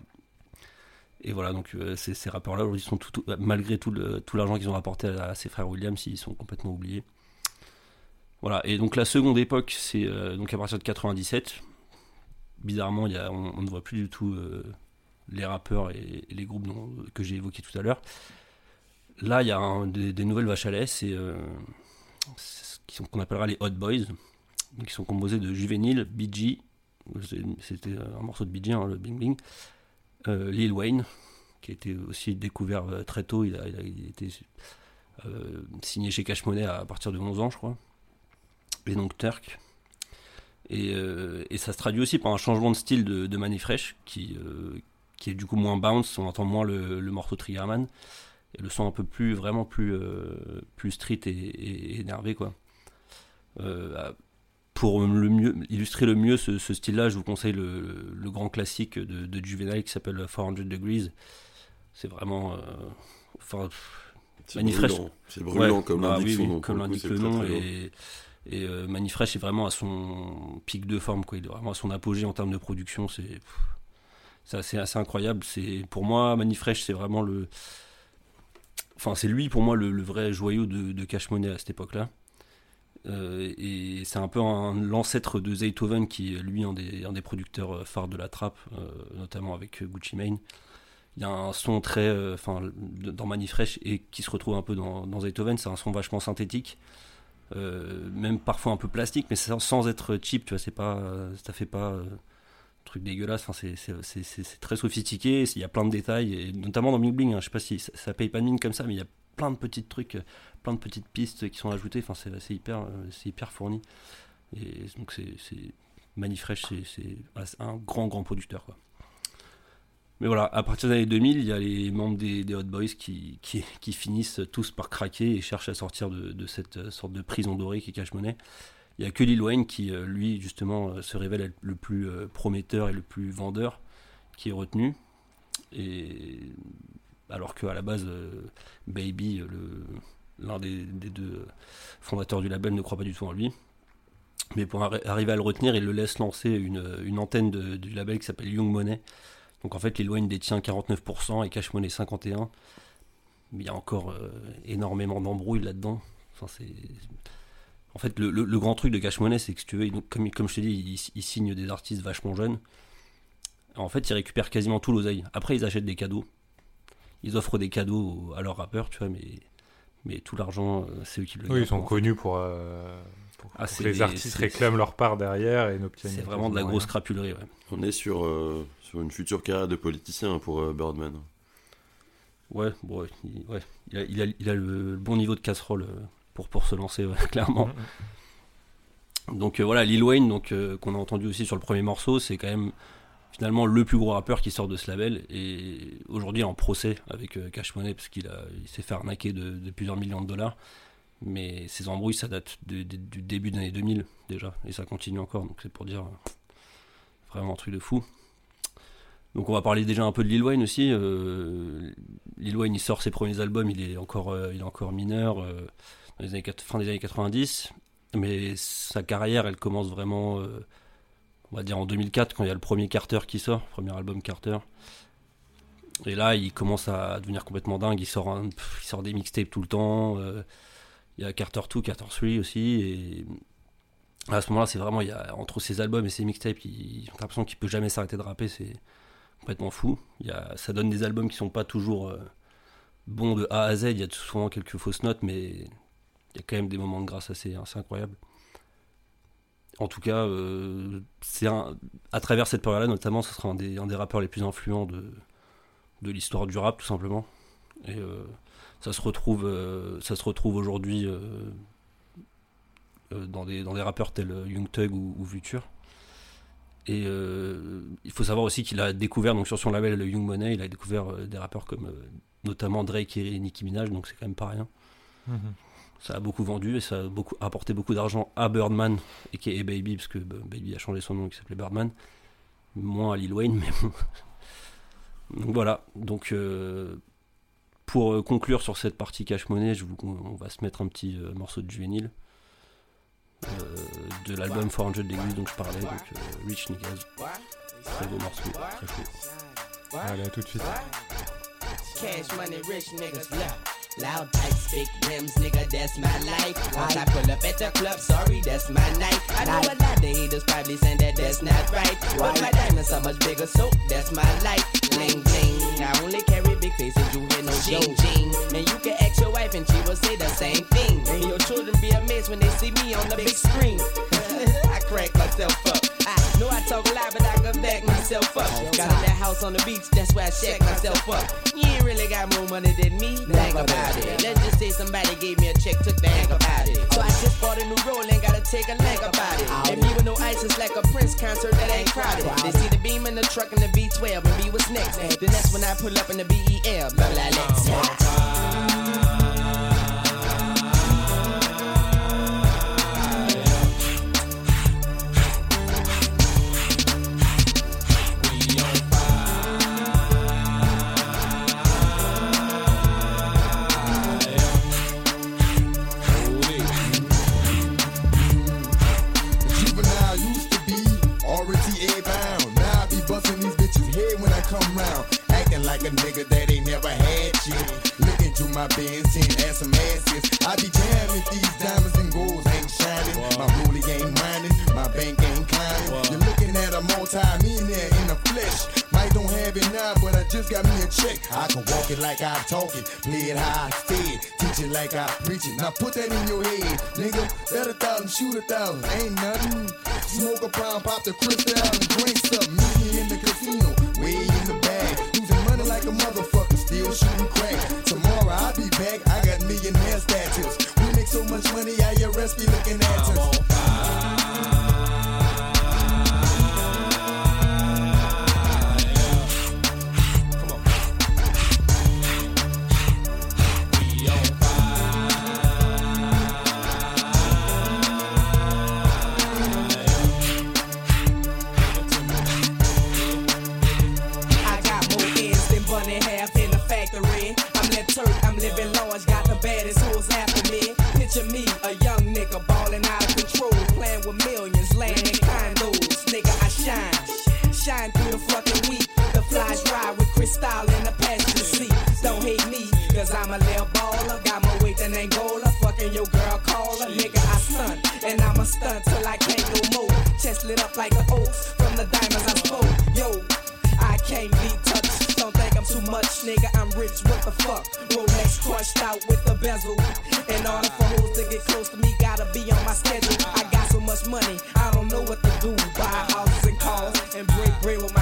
voilà, donc euh, ces, rappeurs-là, aujourd'hui, sont malgré tout l'argent qu'ils ont rapporté à, ces frères Williams, ils sont complètement oubliés. Voilà, et donc la seconde époque, c'est donc à partir de 97. Bizarrement, on, ne voit plus du tout les rappeurs et, les groupes que j'ai évoqués tout à l'heure. Là, il y a des, nouvelles vaches à lait, c'est euh, ce qu'on appellera les Hot Boys, qui sont composés de Juvenile, BG, c'était un morceau de BG, hein, le Bing Bing, euh, Lil Wayne, qui a été aussi découvert euh, très tôt, il a, été signé chez Cash Money à partir de 11 ans, je crois, et donc Turk. Et, ça se traduit aussi par un changement de style de, de Manny Fresh, qui, qui est du coup moins bounce, on entend moins le, le morceau Triggerman, et le son un peu plus, vraiment plus, euh, plus street et, énervé, quoi. Euh, pour le mieux, illustrer le mieux ce, ce style-là, je vous conseille le, le grand classique de, de Juvenile qui s'appelle 400 Degrees. C'est vraiment. euh, enfin, C'est Manifresh. brûlant, c'est brûlant Ouais, comme bah l'indique oui, oui, comme le l'indique nom. et et euh, Manifresh est vraiment à son pic de forme, quoi. Il est vraiment à son apogée en termes de production. C'est c'est assez, incroyable. C'est pour moi Manifresh, c'est vraiment le. Enfin, c'est lui pour moi le, vrai joyau de, Cash Money à cette époque-là. Euh, et c'est un peu l'ancêtre de Zaytoven qui est lui un des, un des producteurs euh, phares de la trappe, euh, notamment avec euh, Gucci Mane. Il y a un son très, euh, enfin, de- dans Manifresh et qui se retrouve un peu dans, dans Zaytoven, c'est un son vachement synthétique, euh, même parfois un peu plastique, mais sans, sans être cheap, tu vois, c'est pas, euh, ça fait pas euh, truc dégueulasse, enfin, c'est- très sophistiqué, il y a plein de détails, et notamment dans Bling Bling, hein, je sais pas si ça, paye pas de mine comme ça, mais il y a plein de petits trucs, plein de petites pistes qui sont ajoutées, enfin, c'est hyper, euh, c'est hyper fourni. Et donc c'est Manifresh, c'est un grand grand producteur quoi. Mais voilà, à partir des années 2000, il y a les membres des, Hot Boys qui, qui, finissent tous par craquer et cherchent à sortir de, de cette sorte de prison dorée qui Cash Money. Il y a que Lil Wayne qui, euh, lui, justement, euh, se révèle le plus euh, prometteur et le plus vendeur qui est retenu. Et alors qu'à la base, Baby, l'un des, deux fondateurs du label, ne croit pas du tout en lui. Mais pour arri- arriver à le retenir, il le laisse lancer une, antenne de- du label qui s'appelle Young Money. Donc en fait, Lil Wayne détient 49% et Cash Money 51%. Mais il y a encore énormément d'embrouilles là-dedans. Enfin, c'est... En fait, le, le- le grand truc de Cash Money, c'est que si tu veux, il- comme, comme je te dis, il, il signe des artistes vachement jeunes. En fait, ils récupèrent quasiment tout l'oseille. Après, ils achètent des cadeaux. Ils offrent des cadeaux à leurs rappeurs, tu vois, mais, mais tout l'argent, euh, c'est eux qui le Oui, ils sont connus pour, euh, pour- Ah, pour les des- artistes réclament leur part derrière et n'obtiennent C'est vraiment de la grosse rien. crapulerie, ouais. On est sur, euh, sur une future carrière de politicien pour euh, Birdman. Ouais, bon, ouais, il, ouais, il a, il a- il a le, le bon niveau de casserole euh, pour, pour se lancer, ouais, <laughs> clairement. Donc euh, voilà, Lil Wayne, donc, euh, qu'on a entendu aussi sur le premier morceau, c'est quand même finalement le plus gros rappeur qui sort de ce label. Et aujourd'hui, en procès avec euh, Cash Money, parce qu'il a, il s'est fait arnaquer de, de plusieurs millions de dollars. Mais ces embrouilles, ça date de- de- du début des années 2000 déjà, et ça continue encore. Donc c'est pour dire euh, vraiment un truc de fou. Donc on va parler déjà un peu de Lil Wayne aussi. Euh, Lil Wayne, il sort ses premiers albums, il est encore, euh, il est encore mineur, euh, les années, fin des années 90. Mais sa carrière, elle commence vraiment, euh, on va dire en 2004, quand il y a le premier Carter qui sort, premier album Carter. Et là, il commence à devenir complètement dingue. Il sort, il sort des mixtapes tout le temps. euh, il y a Carter 2, Carter 3 aussi. Et à ce moment-là, c'est vraiment, il y a, entre ses albums et ses mixtapes, il, t'as l'impression qu'il peut jamais s'arrêter de rapper. C'est complètement fou. Il y a, ça donne des albums qui sont pas toujours euh, bons de A à Z. Il y a souvent quelques fausses notes, mais il y a quand même des moments de grâce assez, incroyables. En tout cas, euh, à travers cette période-là, notamment, ce sera un des, rappeurs les plus influents de, l'histoire du rap, tout simplement. Et euh, ça se retrouve, euh, ça se retrouve aujourd'hui dans, des, rappeurs tels Young Thug ou, ou Future. Et il faut savoir aussi qu'il a découvert, donc sur son label Young Money, il a découvert des rappeurs comme notamment Drake et Nicki Minaj, donc c'est quand même pas rien. Mhm. Ça a beaucoup vendu et ça a beaucoup, apporté beaucoup d'argent à Birdman et qui est Baby, parce que bah, Baby a changé son nom, qui s'appelait Birdman. Moins à Lil Wayne, mais bon. Donc voilà, donc euh, pour euh, conclure sur cette partie cash money, je vous, on va se mettre un petit euh, morceau de juvénile euh, de l'album 400 Degrees dont je parlais, donc euh, Rich Niggas. Très beau morceau, très chaud. Allez, à tout de suite. Cash money, rich niggas. Loud pipes, big rims, nigga, that's my life. Once I pull up at the club, sorry, that's my night. I know a lot of haters probably saying that that's not right. But my diamonds are much bigger, so that's my life. Bling, bling. I only carry big faces, you hear no jing, jing. And you can ask your wife and she will say the same thing. And your children be amazed when they see me on the big screen. <laughs> I crack myself up. Know I talk a lot, but I can back myself up. Got a that house on the beach, that's why I shack myself up. You ain't really got more money than me, think about it. Let's just say somebody gave me a check, took the hang about it. So I just bought a new roll and gotta take a leg about it. And me with no ice is like a Prince concert that ain't crowded. They see the beam in the truck and the V12 and be what's next. Then that's when I pull up in the BEL, blah blah let's. Come round. Acting like a nigga that ain't never had shit. Look into my Benz, 10 ass some asses. I be damned if these diamonds and golds ain't shining. My rollie ain't mining, my bank ain't climbing. You're looking at a multi-millionaire in the flesh. Might don't have it now, but I just got me a check. I can walk it like I talk it, play it how I say it, teach it like I preach it. Now put that in your head, nigga. Bet a thousand, shoot a thousand, ain't nothing. Smoke a pound, pop the crystal out and drink something. Meet me in the casino, a motherfucker, still shooting crack. Tomorrow I'll be back, I got millionaire status. We make so much money, IRS be looking at us. Living large, got the baddest hoes after me. Picture me, a young nigga balling out of control, playing with millions, laying in condos. Nigga, I shine, shine through the fucking week. The flies ride with Cristal in the passenger seat. Don't hate me, cause I'm a little baller. Got more weight than Angola, fucking your girl caller. Nigga, I stunt, and I'ma stunt till I can't no more. Chest lit up like an oak from the diamonds I spoke. Yo, I can't be touched. Don't think I'm too much, nigga. I'm rich. What the fuck? Rolex crushed out with the bezel. In order for hoes to get close to me, gotta be on my schedule. I got so much money, I don't know what to do. Buy houses and cars and break bread with my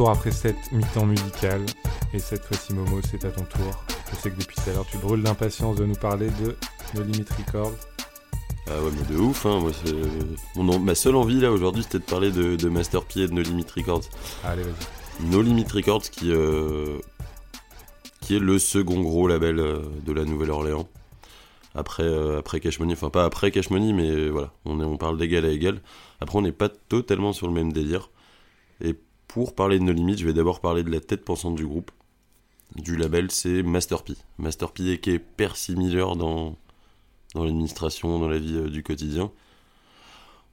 retour après cette mi-temps musicale. Et cette fois-ci, Momo, c'est à ton tour. Je sais que depuis tout à l'heure, tu brûles d'impatience de nous parler de No Limit Records. Ah ouais, mais de ouf, hein. Moi, mon ma seule envie là aujourd'hui, c'était de parler de, de Master P et de No Limit Records. Allez, vas-y. No Limit Records qui, euh, qui est le second gros label euh, de la Nouvelle-Orléans. Après, euh, après Cash Money, enfin pas après Cash Money, mais voilà, on, est, on parle d'égal à égal. Après, on n'est pas totalement sur le même délire. Et pour parler de nos limites, je vais d'abord parler de la tête pensante du groupe. Du label, c'est Master P. Master P qui est Percy Miller dans, l'administration, dans la vie euh, du quotidien.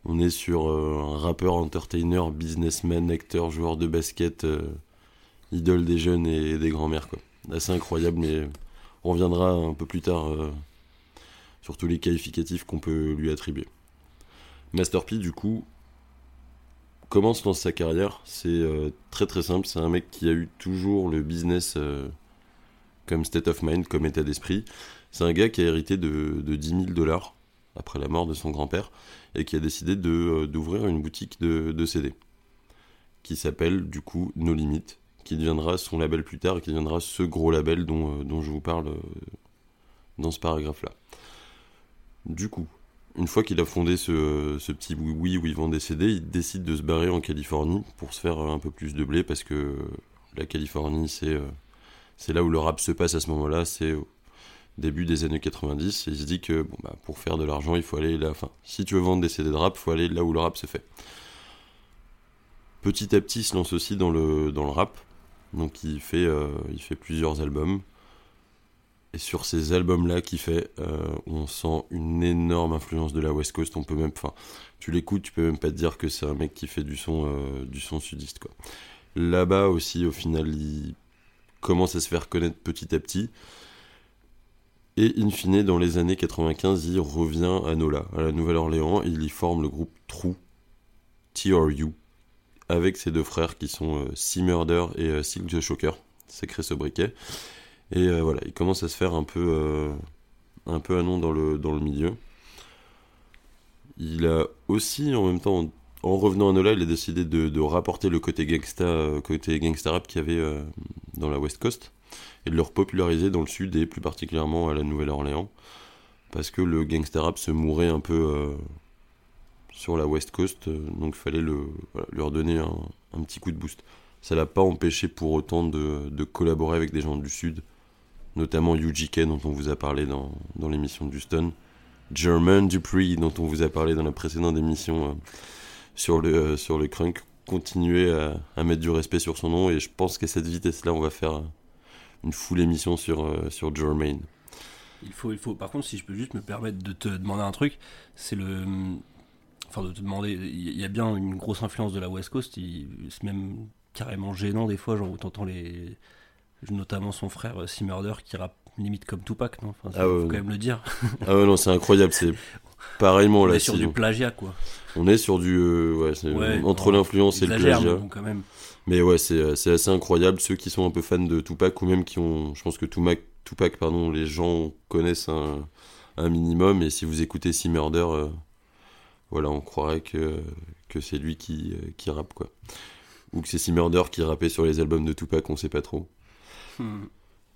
On est sur euh, un rappeur, entertainer, businessman, acteur, joueur de basket, euh, idole des jeunes et des grands-mères. Assez incroyable, mais on reviendra un peu plus tard sur tous les qualificatifs qu'on peut lui attribuer. Master P, du coup, commence dans sa carrière. C'est euh, très très simple. C'est un mec qui a eu toujours le business euh, comme state of mind, comme état d'esprit. C'est un gars qui a hérité de, de 10 000 dollars après la mort de son grand-père et qui a décidé euh, d'ouvrir une boutique de, de CD qui s'appelle du coup No Limit, qui deviendra son label plus tard et qui deviendra ce gros label dont, dont je vous parle dans ce paragraphe-là. Du coup, une fois qu'il a fondé ce, petit oui-oui où il vend des CD, il décide de se barrer en Californie pour se faire un peu plus de blé parce que la Californie, c'est euh, là où le rap se passe à ce moment-là, c'est au début des années 90. Et il se dit que bon, bah, pour faire de l'argent, il faut aller là. Enfin, si tu veux vendre des CD de rap, il faut aller là où le rap se fait. Petit à petit, il se lance aussi dans le, dans le rap. Donc il fait, euh, il fait plusieurs albums. Et sur ces albums-là qu'il fait, euh, on sent une énorme influence de la West Coast. On peut même, enfin, tu l'écoutes, tu peux même pas te dire que c'est un mec qui fait du son, euh, du son sudiste. Là-bas aussi, au final, il commence à se faire connaître petit à petit. Et in fine, dans les années 95, il revient à Nola, à la Nouvelle-Orléans, et il y forme le groupe True, TRU, avec ses deux frères qui sont euh, Sea Murder et euh, Silk the Shocker, sacré sobriquet. Et euh, voilà, il commence à se faire un peu, euh, un peu un nom dans le, milieu. Il a aussi, en même temps, en revenant à Nola, il a décidé de, rapporter le côté gangsta, euh, côté gangsta rap qu'il y avait dans la West Coast et de le repopulariser dans le sud et plus particulièrement à la Nouvelle-Orléans parce que le gangsta rap se mourait un peu sur la West Coast donc il fallait le, voilà, leur donner un, petit coup de boost. Ça l'a pas empêché pour autant de collaborer avec des gens du sud, notamment UGK dont on vous a parlé dans, dans l'émission de Houston, German Dupree dont on vous a parlé dans la précédente émission euh, sur le, euh, sur le crunk, continuer à, mettre du respect sur son nom et je pense qu'à cette vitesse-là on va faire euh, une full émission sur, sur Jermaine. Il faut, il faut, par contre, si je peux juste me permettre de te demander un truc, c'est le. Enfin, de te demander. Il y a bien une grosse influence de la West Coast, c'est même carrément gênant des fois, genre où t'entends les. Notamment son frère euh, Sea Murder qui rappe limite comme Tupac, non? Enfin, ça, Ah ouais, Faut ouais. quand même le dire. <laughs> Ah ouais non c'est incroyable, c'est <laughs> pareillement On là. est sur si- du plagiat, quoi. On est sur du euh, ouais, entre on- l'influence et le plagiat. mais bon, quand même. Mais ouais, c'est euh, c'est assez incroyable. Ceux qui sont un peu fans de Tupac ou même qui ont, je pense que Tupac, Tupac pardon, les gens connaissent un, un minimum. Et si vous écoutez Sea Murder, euh, voilà, on croirait que que c'est lui qui qui rappe quoi, ou que c'est Murder qui rappait sur les albums de Tupac, on sait pas trop. Hmm.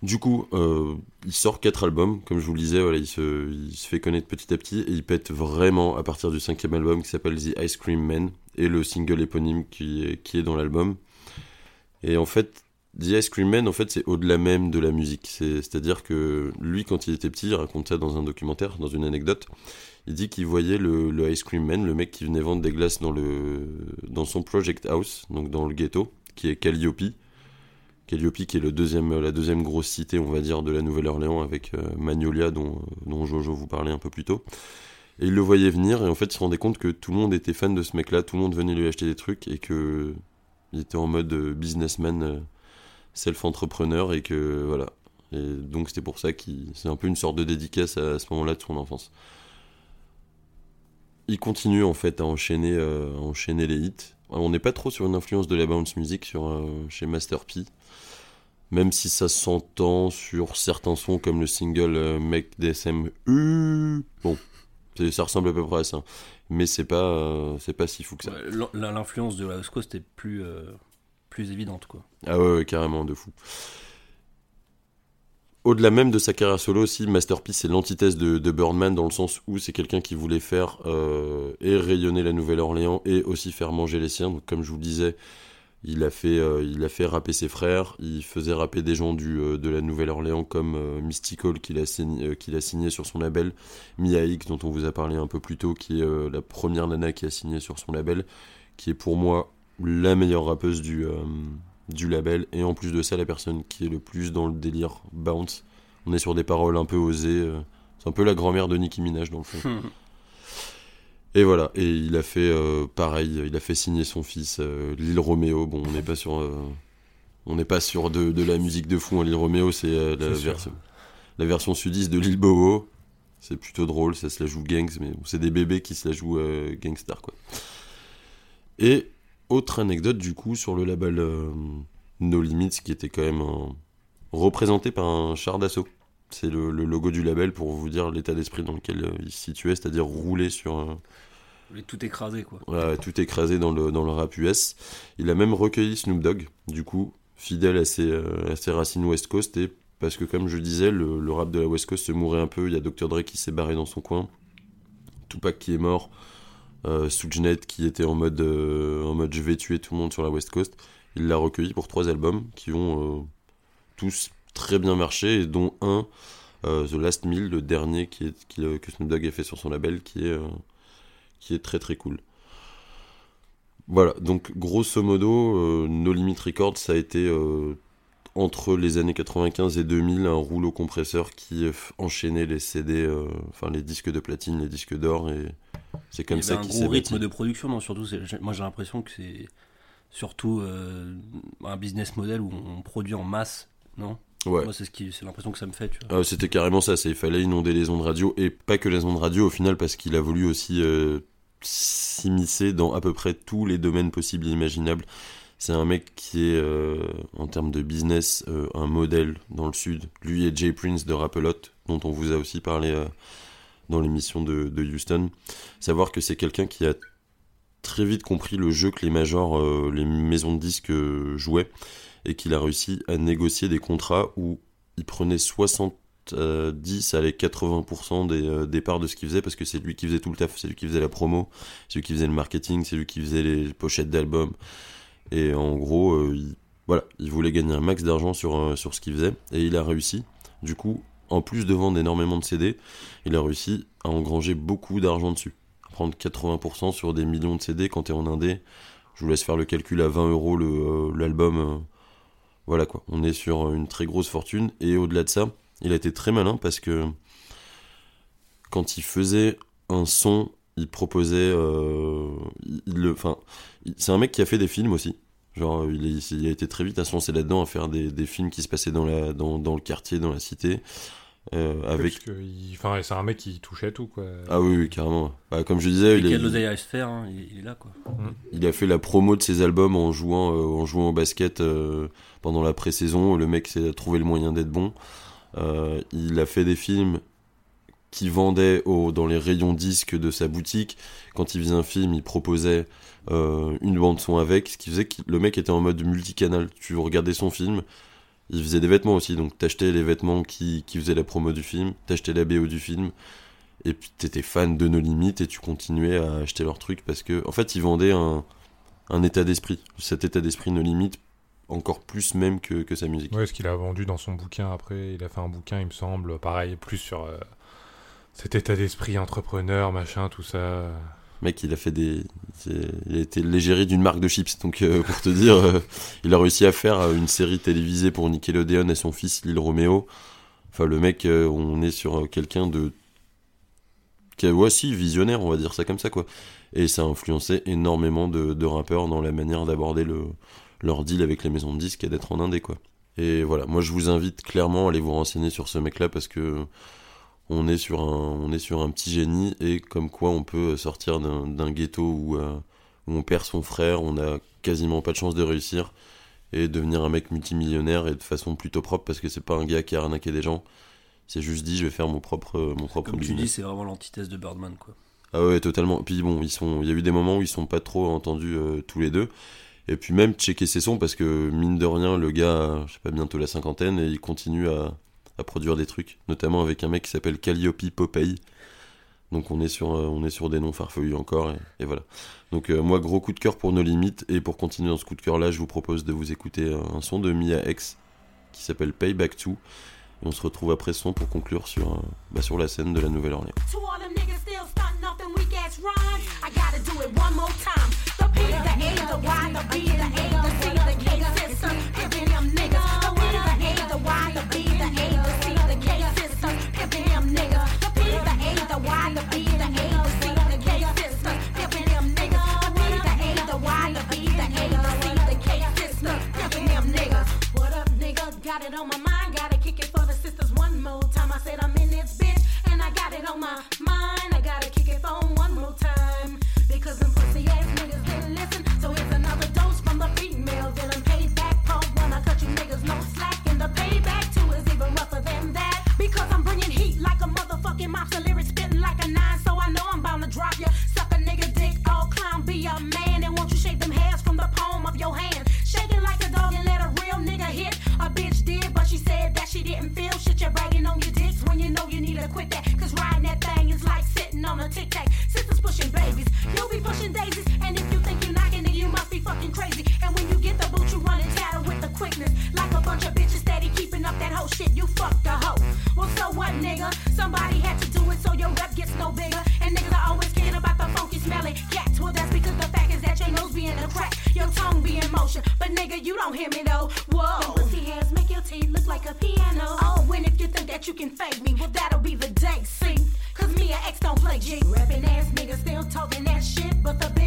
Du coup, euh, il sort quatre albums, comme je vous le disais, voilà, il se, fait connaître petit à petit et il pète vraiment à partir du cinquième album qui s'appelle The Ice Cream Man et le single éponyme qui est, dans l'album. Et en fait, The Ice Cream Man, en fait, c'est au-delà même de la musique. C'est- C'est-à-dire que lui, quand il était petit, il raconte ça dans un documentaire, dans une anecdote. Il dit qu'il voyait le, le Ice Cream Man, le mec qui venait vendre des glaces dans, le, dans son Project House, donc dans le ghetto, qui est Calliope. Calliope qui est le deuxième, la deuxième grosse cité, on va dire, de la Nouvelle-Orléans avec euh, Magnolia dont, dont Jojo vous parlait un peu plus tôt. Et il le voyait venir et en fait il se rendait compte que tout le monde était fan de ce mec-là, tout le monde venait lui acheter des trucs et que il était en mode euh, businessman, euh, self-entrepreneur et que voilà. Et donc c'était pour ça qu'il c'est un peu une sorte de dédicace à, ce moment-là de son enfance. Il continue en fait à enchaîner, euh, enchaîner les hits. On n'est pas trop sur une influence de la bounce music sur, euh, chez Master P même si ça s'entend sur certains sons comme le single euh, Make DSM U. Bon, ça ressemble à peu près à ça. Mais c'est pas, euh, c'est pas si fou que ça. Ouais, L'influence de la West Coast est plus, euh, plus évidente, quoi. Ah ouais, ouais, carrément, de fou. Au-delà même de sa carrière solo aussi, Master P c'est l'antithèse de, de Birdman dans le sens où c'est quelqu'un qui voulait faire euh, et rayonner la Nouvelle-Orléans et aussi faire manger les siens. Donc comme je vous le disais, Il a fait, euh, il a fait rapper ses frères. Il faisait rapper des gens du, euh, de la Nouvelle-Orléans comme euh, Mystical qu'il a, signé, euh, signé sur son label. Mia X, dont on vous a parlé un peu plus tôt, qui est la première nana qui a signé sur son label, qui est pour moi la meilleure rappeuse du, du label. Et en plus de ça, la personne qui est le plus dans le délire bounce. On est sur des paroles un peu osées. c'est un peu la grand-mère de Nicki Minaj dans le fond. <laughs> Et voilà, et il a fait euh, pareil, il a fait signer son fils euh, Lil Romeo. Bon, on n'est pas sur, euh, on n'est pas sur de, de la musique de fou. Hein. Lil Romeo, c'est euh, la, sûr. version, la version sudiste de Lil Boho. C'est plutôt drôle, ça se la joue gangs, mais bon, c'est des bébés qui se la jouent gangstar quoi. Et autre anecdote du coup sur le label No Limits, qui était quand même un- représenté par un char d'assaut. C'est le, le logo du label pour vous dire l'état d'esprit dans lequel euh, il se situait, c'est-à-dire rouler sur un, voulais tout écraser, quoi. Tout écrasé dans le, dans le rap US. Il a même recueilli Snoop Dogg, du coup, fidèle à ses, euh, à ses racines West Coast, et parce que, comme je disais, le, le rap de la West Coast se mourait un peu. Il y a Dr. Dre qui s'est barré dans son coin, Tupac qui est mort, euh, qui était en mode, euh, en mode je vais tuer tout le monde sur la West Coast. Il l'a recueilli pour trois albums qui ont euh, tous très bien marché, et dont un, euh, The Last Meal, le dernier qui est, qui, euh, que Snoop Dogg a fait sur son label, qui est, euh, qui est très très cool. Voilà, donc grosso modo, No Limit Records, ça a été entre les années 95 et 2000 un rouleau compresseur qui enchaînait les CD, euh, enfin les disques de platine, les disques d'or, et c'est comme ça avait un qu'il gros s'est rythme bâti. de production, non Surtout, moi j'ai l'impression que c'est surtout euh, un business model où on produit en masse, non? Ouais. Moi, c'est ce qui, c'est l'impression que ça me fait, tu vois. Ah, C'était carrément ça, c'est il fallait inonder les ondes radio, et pas que les ondes radio au final, parce qu'il a voulu aussi euh, s'immiscer dans à peu près tous les domaines possibles et imaginables. C'est un mec qui est, euh, en termes de business, euh, un modèle dans le sud. Lui et Jay Prince de Rapelot, dont on vous a aussi parlé euh, dans l'émission de, de Houston. Savoir que c'est quelqu'un qui a très vite compris le jeu que les majors, euh, les maisons de disques euh, jouaient, et qu'il a réussi à négocier des contrats où il prenait 70 allez 80% des, euh, des parts de ce qu'il faisait parce que c'est lui qui faisait tout le taf, c'est lui qui faisait la promo, c'est lui qui faisait le marketing, c'est lui qui faisait les pochettes d'albums. Et en gros, euh, il, voilà, il voulait gagner un max d'argent sur, euh, sur ce qu'il faisait et il a réussi. Du coup, en plus de vendre énormément de CD, il a réussi à engranger beaucoup d'argent dessus. À prendre 80% sur des millions de CD quand t'es en indé. Je vous laisse faire le calcul à 20 euros l'album. Voilà quoi, on est sur une très grosse fortune. Et au-delà de ça, il a été très malin parce que quand il faisait un son, il proposait. euh, enfin, c'est un mec qui a fait des films aussi. Genre, il, a été très vite à se lancer là-dedans, à faire des, films qui se passaient dans, la, dans le quartier, dans la cité. Euh, avec. Parce que il- enfin, c'est un mec qui touchait tout, quoi. Ah oui, oui, carrément. Bah, comme je disais, il, a- a de l'oseille à se faire, hein, il, il est là, quoi. il a fait la promo de ses albums en jouant, euh, en jouant au basket euh, pendant la pré-saison. Le mec s'est trouvé le moyen d'être bon. Euh, il a fait des films qui vendaient au, dans les rayons disques de sa boutique. Quand il faisait un film, il proposait euh, une bande son avec, ce qui faisait que le mec était en mode multicanal. Tu regardais son film, il faisait des vêtements aussi, donc t'achetais les vêtements qui, qui faisaient la promo du film, t'achetais la BO du film, et puis t'étais fan de No Limit et tu continuais à acheter leurs trucs parce que, en fait, ils vendaient un, un état d'esprit. Cet état d'esprit No Limit, encore plus même que, que sa musique. Ouais, ce qu'il a vendu dans son bouquin après. Il a fait un bouquin, il me semble, pareil, plus sur euh, cet état d'esprit entrepreneur, machin, tout ça. Mec, il a fait des. Il a été l'égérie d'une marque de chips. Donc, euh, pour te dire, euh, il a réussi à faire euh, une série télévisée pour Nickelodeon et son fils, Lil Romeo. Enfin, le mec, on est sur quelqu'un de. ouais, si, visionnaire, on va dire ça comme ça, quoi. Et ça a influencé énormément de, de rappeurs dans la manière d'aborder le, leur deal avec les maisons de disques et d'être en indé, quoi. Et voilà, moi, je vous invite clairement à aller vous renseigner sur ce mec-là parce que on est sur un, on est sur un petit génie et comme quoi on peut sortir d'un ghetto où, euh, où on perd son frère, on a quasiment pas de chance de réussir et devenir un mec multimillionnaire et de façon plutôt propre parce que c'est pas un gars qui a arnaqué des gens. C'est juste dit, je vais faire mon propre, mon propre Comme tu business. dis, c'est vraiment l'antithèse de Birdman, quoi. Ah ouais, totalement. Puis bon, ils sont, il y a eu des moments où ils sont pas trop entendus euh, tous les deux. Et puis même checker ses sons parce que mine de rien, le gars, je sais pas, bientôt la cinquantaine et il continue à, à produire des trucs, notamment avec un mec qui s'appelle Calliope Popeye. Donc on est sur, euh, on est sur des noms farfelus encore, et, voilà. Donc euh, moi, gros coup de cœur pour nos limites, et pour continuer dans ce coup de cœur-là, je vous propose de vous écouter euh, un son de Mia X qui s'appelle Payback 2. Et on se retrouve après son pour conclure sur, bah, sur la scène de la Nouvelle-Orléans. got it on my mind. Gotta kick it for the sisters one more time. I said I'm in this bitch, and I got it on my mind. I gotta kick it for one more time. motion. But nigga, you don't hear me though. Whoa. Pussy hands make your teeth look like a piano. Oh, and if you think that you can fake me, well, that'll be the day, see? Cause me and X don't play G. Rapping ass niggas still talking that shit, but the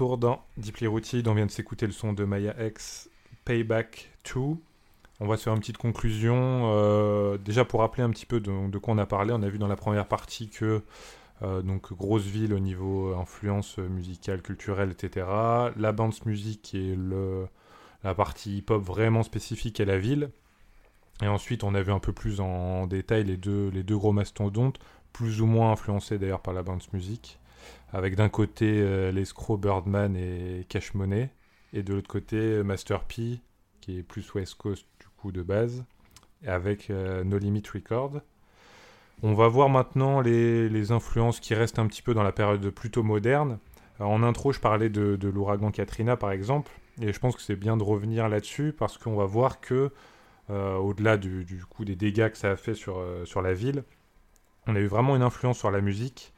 retour dans Deeply Rooted. On vient de s'écouter le son de Maya X, Payback 2. On va se faire une petite conclusion. Euh, déjà pour rappeler un petit peu de, quoi on a parlé, on a vu dans la première partie que euh, donc grosse ville au niveau euh, influence musicale, culturelle, etc. La bande musique et le, la partie hip-hop vraiment spécifique à la ville. Et ensuite, on a vu un peu plus en, détail les deux, les deux gros mastodontes, plus ou moins influencés d'ailleurs par la bande musique avec d'un côté euh, l'escroc Birdman et Cash Money, et de l'autre côté euh, Master P, qui est plus West Coast du coup de base, avec euh, No Limit Record. On va voir maintenant les, influences qui restent un petit peu dans la période plutôt moderne. En intro, je parlais de, l'ouragan Katrina par exemple, et je pense que c'est bien de revenir là-dessus parce qu'on va voir que, au-delà du, coup des dégâts que ça a fait sur, sur la ville, on a eu vraiment une influence sur la musique,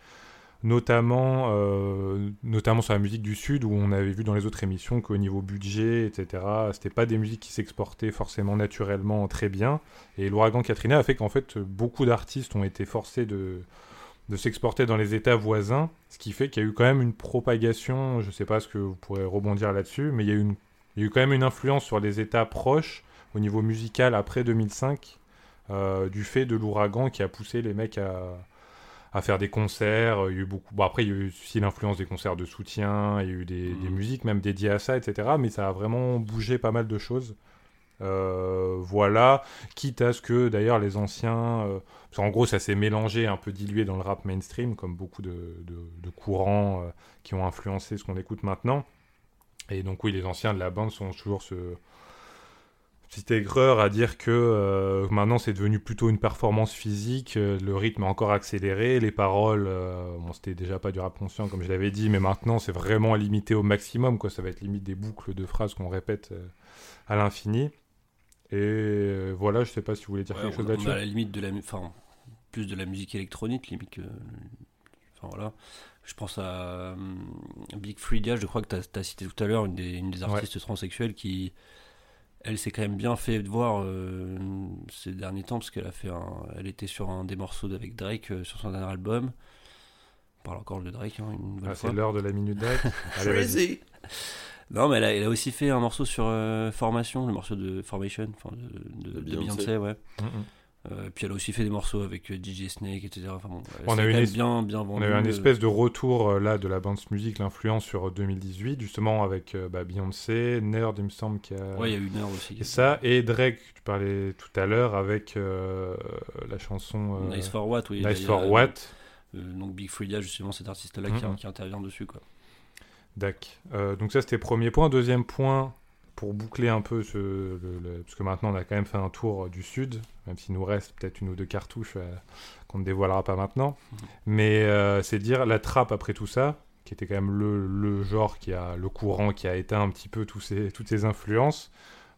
notamment, euh, notamment sur la musique du Sud, où on avait vu dans les autres émissions qu'au niveau budget, etc., c'était pas des musiques qui s'exportaient forcément naturellement très bien. Et l'ouragan Katrina a fait qu'en fait, beaucoup d'artistes ont été forcés de, de s'exporter dans les États voisins, ce qui fait qu'il y a eu quand même une propagation, je sais pas ce que vous pourrez rebondir là-dessus, mais il y, a eu il y a eu quand même une influence sur les États proches au niveau musical après 2005, euh, du fait de l'ouragan qui a poussé les mecs à, à faire des concerts. Il y a eu beaucoup. Bon, après, il y a eu aussi l'influence des concerts de soutien, il y a eu des, des Mhm. musiques même dédiées à ça, etc. Mais ça a vraiment bougé pas mal de choses. Euh, voilà, quitte à ce que d'ailleurs les anciens. euh, parce qu'en gros, ça s'est mélangé, un peu dilué dans le rap mainstream, comme beaucoup de, de- de courants euh, qui ont influencé ce qu'on écoute maintenant. Et donc, oui, les anciens de la bande sont toujours ce petit aigreur à dire que euh, maintenant c'est devenu plutôt une performance physique, euh, le rythme a encore accéléré, les paroles, euh, bon, c'était déjà pas du rap conscient comme je l'avais dit, mais maintenant c'est vraiment limité au maximum, quoi. ça va être limite des boucles de phrases qu'on répète à l'infini. Et voilà, je sais pas si vous voulez dire Ouais, quelque chose on, là-dessus. à la limite de la, enfin, plus de la musique électronique, limite que, enfin voilà. Je pense à Big Freedia, je crois que tu as, cité tout à l'heure une des, une des Ouais. artistes transsexuelles qui, elle s'est quand même bien fait voir euh, ces derniers temps parce qu'elle a fait un, elle était sur un des morceaux avec Drake euh, sur son dernier album. On parle encore de Drake hein, une nouvelle Ah, fois. c'est l'heure de la minute d'Drake. <laughs> Allez. Non, mais elle a, elle a aussi fait un morceau sur euh, Formation, le morceau de Formation, de, de- De de Beyoncé. Beyoncé, ouais. Mm, mm. Euh, puis elle a aussi fait des morceaux avec euh, DJ Snake, etc. Enfin, bon, elle On a eu une bien, On a eu un euh, espèce de retour là de la bounce music, l'influence sur 2018, justement avec bah, Beyoncé, Nerd, il me semble qu'il y a. Ouais, il y a une heure aussi. Et ça, et Drake, tu parlais tout à l'heure avec euh, la chanson euh, Nice for What, oui. Nice for What. donc Big Freedia, justement, cet artiste-là qui, qui intervient dessus, quoi. Dac. Donc ça, c'était premier point. Deuxième point, pour boucler un peu, ce, le- le- parce que maintenant on a quand même fait un tour du sud, même s'il nous reste peut-être une ou deux cartouches euh, qu'on ne dévoilera pas maintenant. Mais euh, c'est dire la trappe après tout ça, qui était quand même le, le genre qui a le courant qui a éteint un petit peu tous ces, toutes ces influences.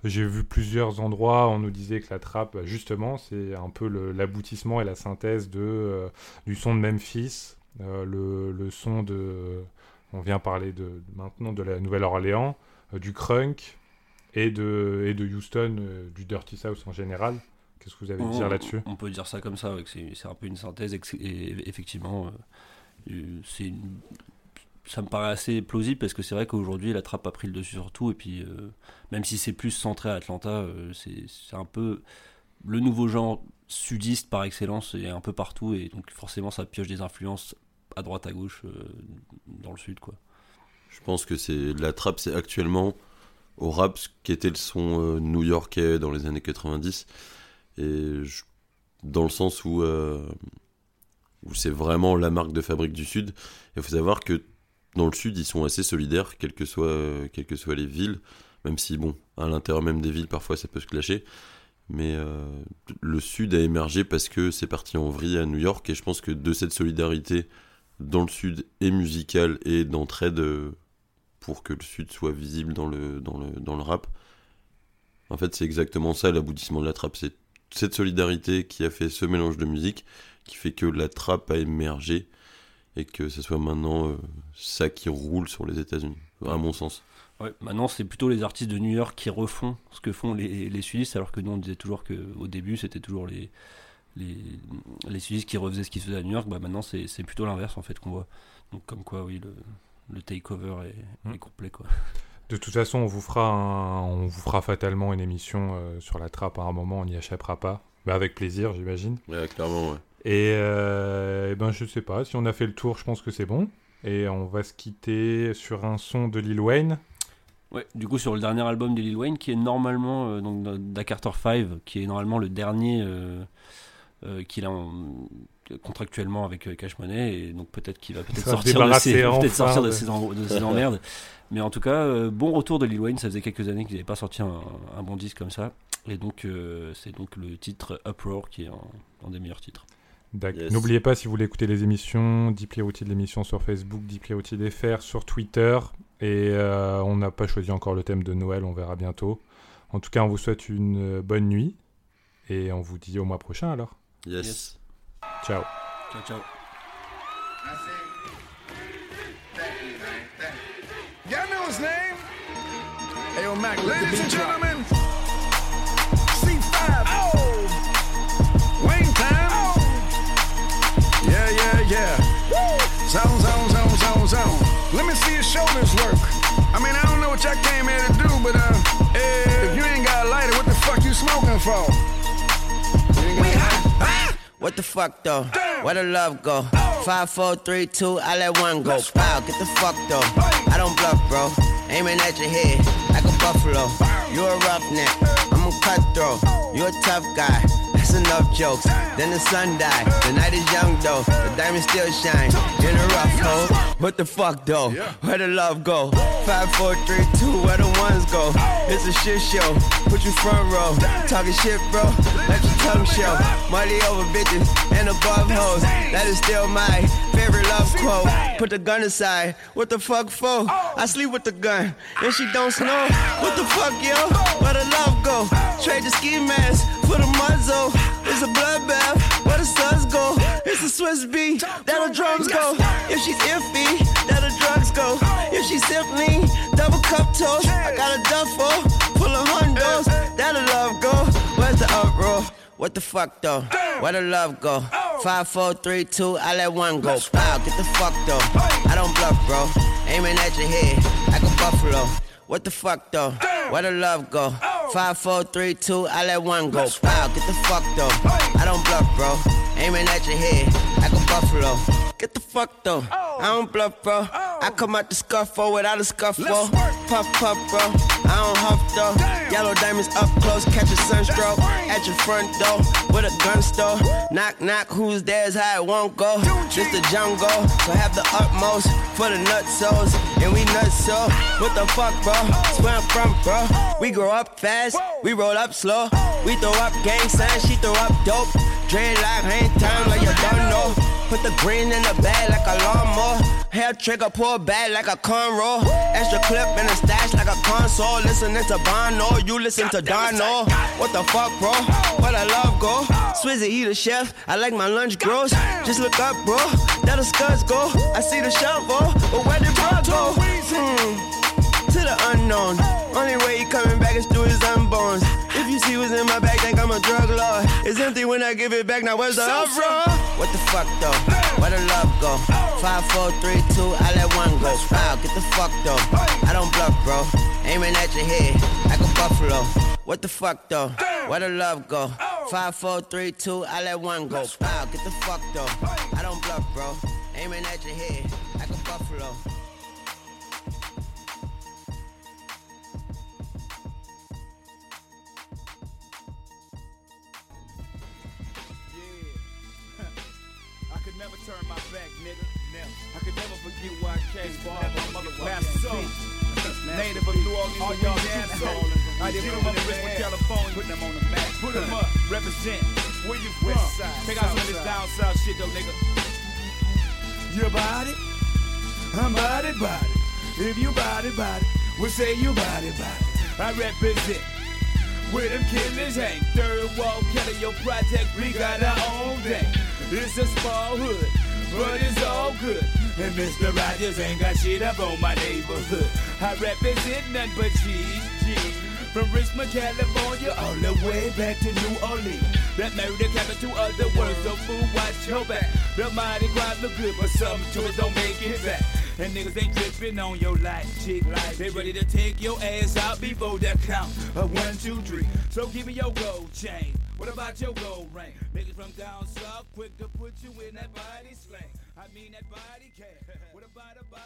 J'ai vu plusieurs endroits, on nous disait que la trappe, justement, c'est un peu l'aboutissement et la synthèse de, euh, du son de Memphis, le, le son de... On vient parler de, maintenant de la Nouvelle-Orléans, du crunk et de, et de Houston, euh, du Dirty South en général. Qu'est-ce que vous avez à dire là-dessus? On peut dire ça comme ça, ouais, c'est c'est un peu une synthèse, et, effectivement, euh, euh, c'est une- ça me paraît assez plausible parce que c'est vrai qu'aujourd'hui la trappe a pris le dessus sur tout, et puis euh, même si c'est plus centré à Atlanta, euh, c'est c'est un peu le nouveau genre sudiste par excellence et un peu partout, et donc forcément ça pioche des influences à droite à gauche euh, dans le sud, quoi. Je pense que c'est la trappe, c'est actuellement au rap ce qu'était le son euh, new-yorkais dans les années 90. Et dans le sens où, euh, où c'est vraiment la marque de fabrique du Sud. Il faut savoir que dans le Sud, ils sont assez solidaires, quelles que soient, euh, quelles que soient les villes. Même si, bon, à l'intérieur même des villes, parfois ça peut se clasher. Mais le Sud a émergé parce que c'est parti en vrille à New York. Et je pense que de cette solidarité dans le Sud et musicale et d'entraide pour que le Sud soit visible dans le, dans le, dans le rap. En fait, c'est exactement ça l'aboutissement de la trappe. C'est cette solidarité qui a fait ce mélange de musique qui fait que la trappe a émergé et que ce soit maintenant euh, ça qui roule sur les États-Unis, à mon sens. Ouais, maintenant c'est plutôt les artistes de New York qui refont ce que font les, les sudistes, alors que nous on disait toujours qu'au début c'était toujours les, les, sudistes qui refaisaient ce qui se faisait à New York, bah maintenant c'est plutôt l'inverse en fait qu'on voit. Donc comme quoi oui, le, le takeover est, Mm. est complet quoi. De toute façon, on vous fera, un- on vous fera fatalement une émission euh, sur la trappe à un moment, on n'y échappera pas. Bah, avec plaisir, j'imagine. Ouais, clairement, ouais. Et, euh, eh ben, je sais pas, si on a fait le tour, je pense que c'est bon. Et on va se quitter sur un son de Lil Wayne. Ouais, du coup sur le dernier album de Lil Wayne qui est normalement euh, donc Da Carter 5, qui est normalement le dernier euh, euh, qu'il a en- contractuellement avec euh, Cash Money et donc peut-être qu'il va peut-être sortir, de ses, enfin peut-être sortir de ses, en- de ses emmerdes. Mais en tout cas, euh, bon retour de Lil Wayne. Ça faisait quelques années qu'il n'avait pas sorti un, un bon disque comme ça. Et donc, euh, c'est donc le titre Uproar qui est un, un des meilleurs titres. D'accord. Yes. N'oubliez pas, si vous voulez écouter les émissions, Deeply Routed l'émission sur Facebook, Deeply Routed FR sur Twitter. Et euh, on n'a pas choisi encore le thème de Noël, on verra bientôt. En tout cas, on vous souhaite une bonne nuit. Et on vous dit au mois prochain alors. Yes. Yes. Ciao. Ciao, ciao. Y'all know his name? Ayo, Mac, ladies and gentlemen, C5. Oh! Wayne time. Oh! Yeah, yeah, yeah. Zone, zone, zone, zone, zone. Let me see your shoulders work. I mean, I don't know what y'all came here to do, but uh, if you ain't got a lighter, what the fuck you smoking for? What the fuck though? Where the love go? Oh. Five, four, three, two, I let one go. Wow, get the fuck though. I don't bluff, bro. Aiming at your head like a buffalo. You a roughneck, I'm a cutthroat. You a tough guy. That's enough jokes. Then the sun died. The night is young though. The diamond still shine in a rough hole. What the fuck though? Where the love go? Five, four, three, two. Where the ones go? It's a shit show. Put you front row. Talking shit, bro. Let your tongue show. Money over bitches and above hoes. That is still my favorite love quote. Put the gun aside. What the fuck for? I sleep with the gun and she don't snow. What the fuck, yo? Where the love go? Trade the ski mask for the muzzle. It's a bloodbath. Where the suns go? It's a Swiss beat. That the drums go. If she's iffy, that the drugs go. If she's simply double cup toast, I got a duffel full of hundos. That the love go. Where's the uproar? What the fuck though? Where the love go? Five, four, three, two, I let one go. Wow, get the fuck though. I don't bluff, bro. Aiming at your head like a buffalo. What the fuck though? Where the love go? Five, four, three, two, I let one go. Wow, get the fuck though. I don't bluff, bro. Aiming at your head like a buffalo. Get the fuck though. I don't bluff, bro. I come out the scuffle without a scuffle. Puff, puff, bro. I don't huff though. Yellow diamonds up close, catch a sunstroke at your front door with a gun store. Knock, knock, who's there's how it won't go. This the jungle, so have the utmost for the nutsos. And we nuts so. What the fuck, bro? It's where I'm from, bro. We grow up fast, we roll up slow. We throw up gang signs, she throw up dope. Dreadlock, hang time like you don't know. Put the green in the bag like a lawnmower. Hair trigger, pull back like a cornrow. Extra clip in the stash like a console. Listening to Bono, you listen to Dono. What the fuck, bro? Where the love go? Swizzy, he the chef. I like my lunch gross. Just look up, bro. That the scuds go. I see the shovel, but where did bro go? Hmm to the unknown. Only way he coming back is through his unborns. You see what's in my bag, think I'm a drug lord. It's empty when I give it back. Now where's the uproar? What the fuck though? Where the love go? Five, four, three, two, I let one go. Wow, get the fuck though. I don't bluff, bro. Aiming at your head like a buffalo. What the fuck though? Where the love go? Five, four, three, two, I let one go. Wow, get the fuck though. I don't bluff, bro. Aiming at your head like a buffalo. Native of New Orleans, all y'all. I did put them up with California. Put them on the map. Put them up. Represent. Where you from? Take out some of this down south shit though, nigga. You body, I'm body, body. If you body, body, we say you body, body. I represent. Where them killers hang. Third wall Kelly, your project, we got our own thing. It's a small hood, but it's all good. And Mr. Rogers ain't got shit up on my neighborhood. I represent none but cheese. From Richmond, California, all the way back to New Orleans. That murder capital of the world, so fool, watch your back. The mighty crowd look good, but some to it don't make it back. And niggas ain't tripping on your life, chick. They ready to take your ass out before that count of one, two, three. So give me your gold chain. What about your gold ring? Niggas from down south, quick to put you in that body slang. I mean that body can.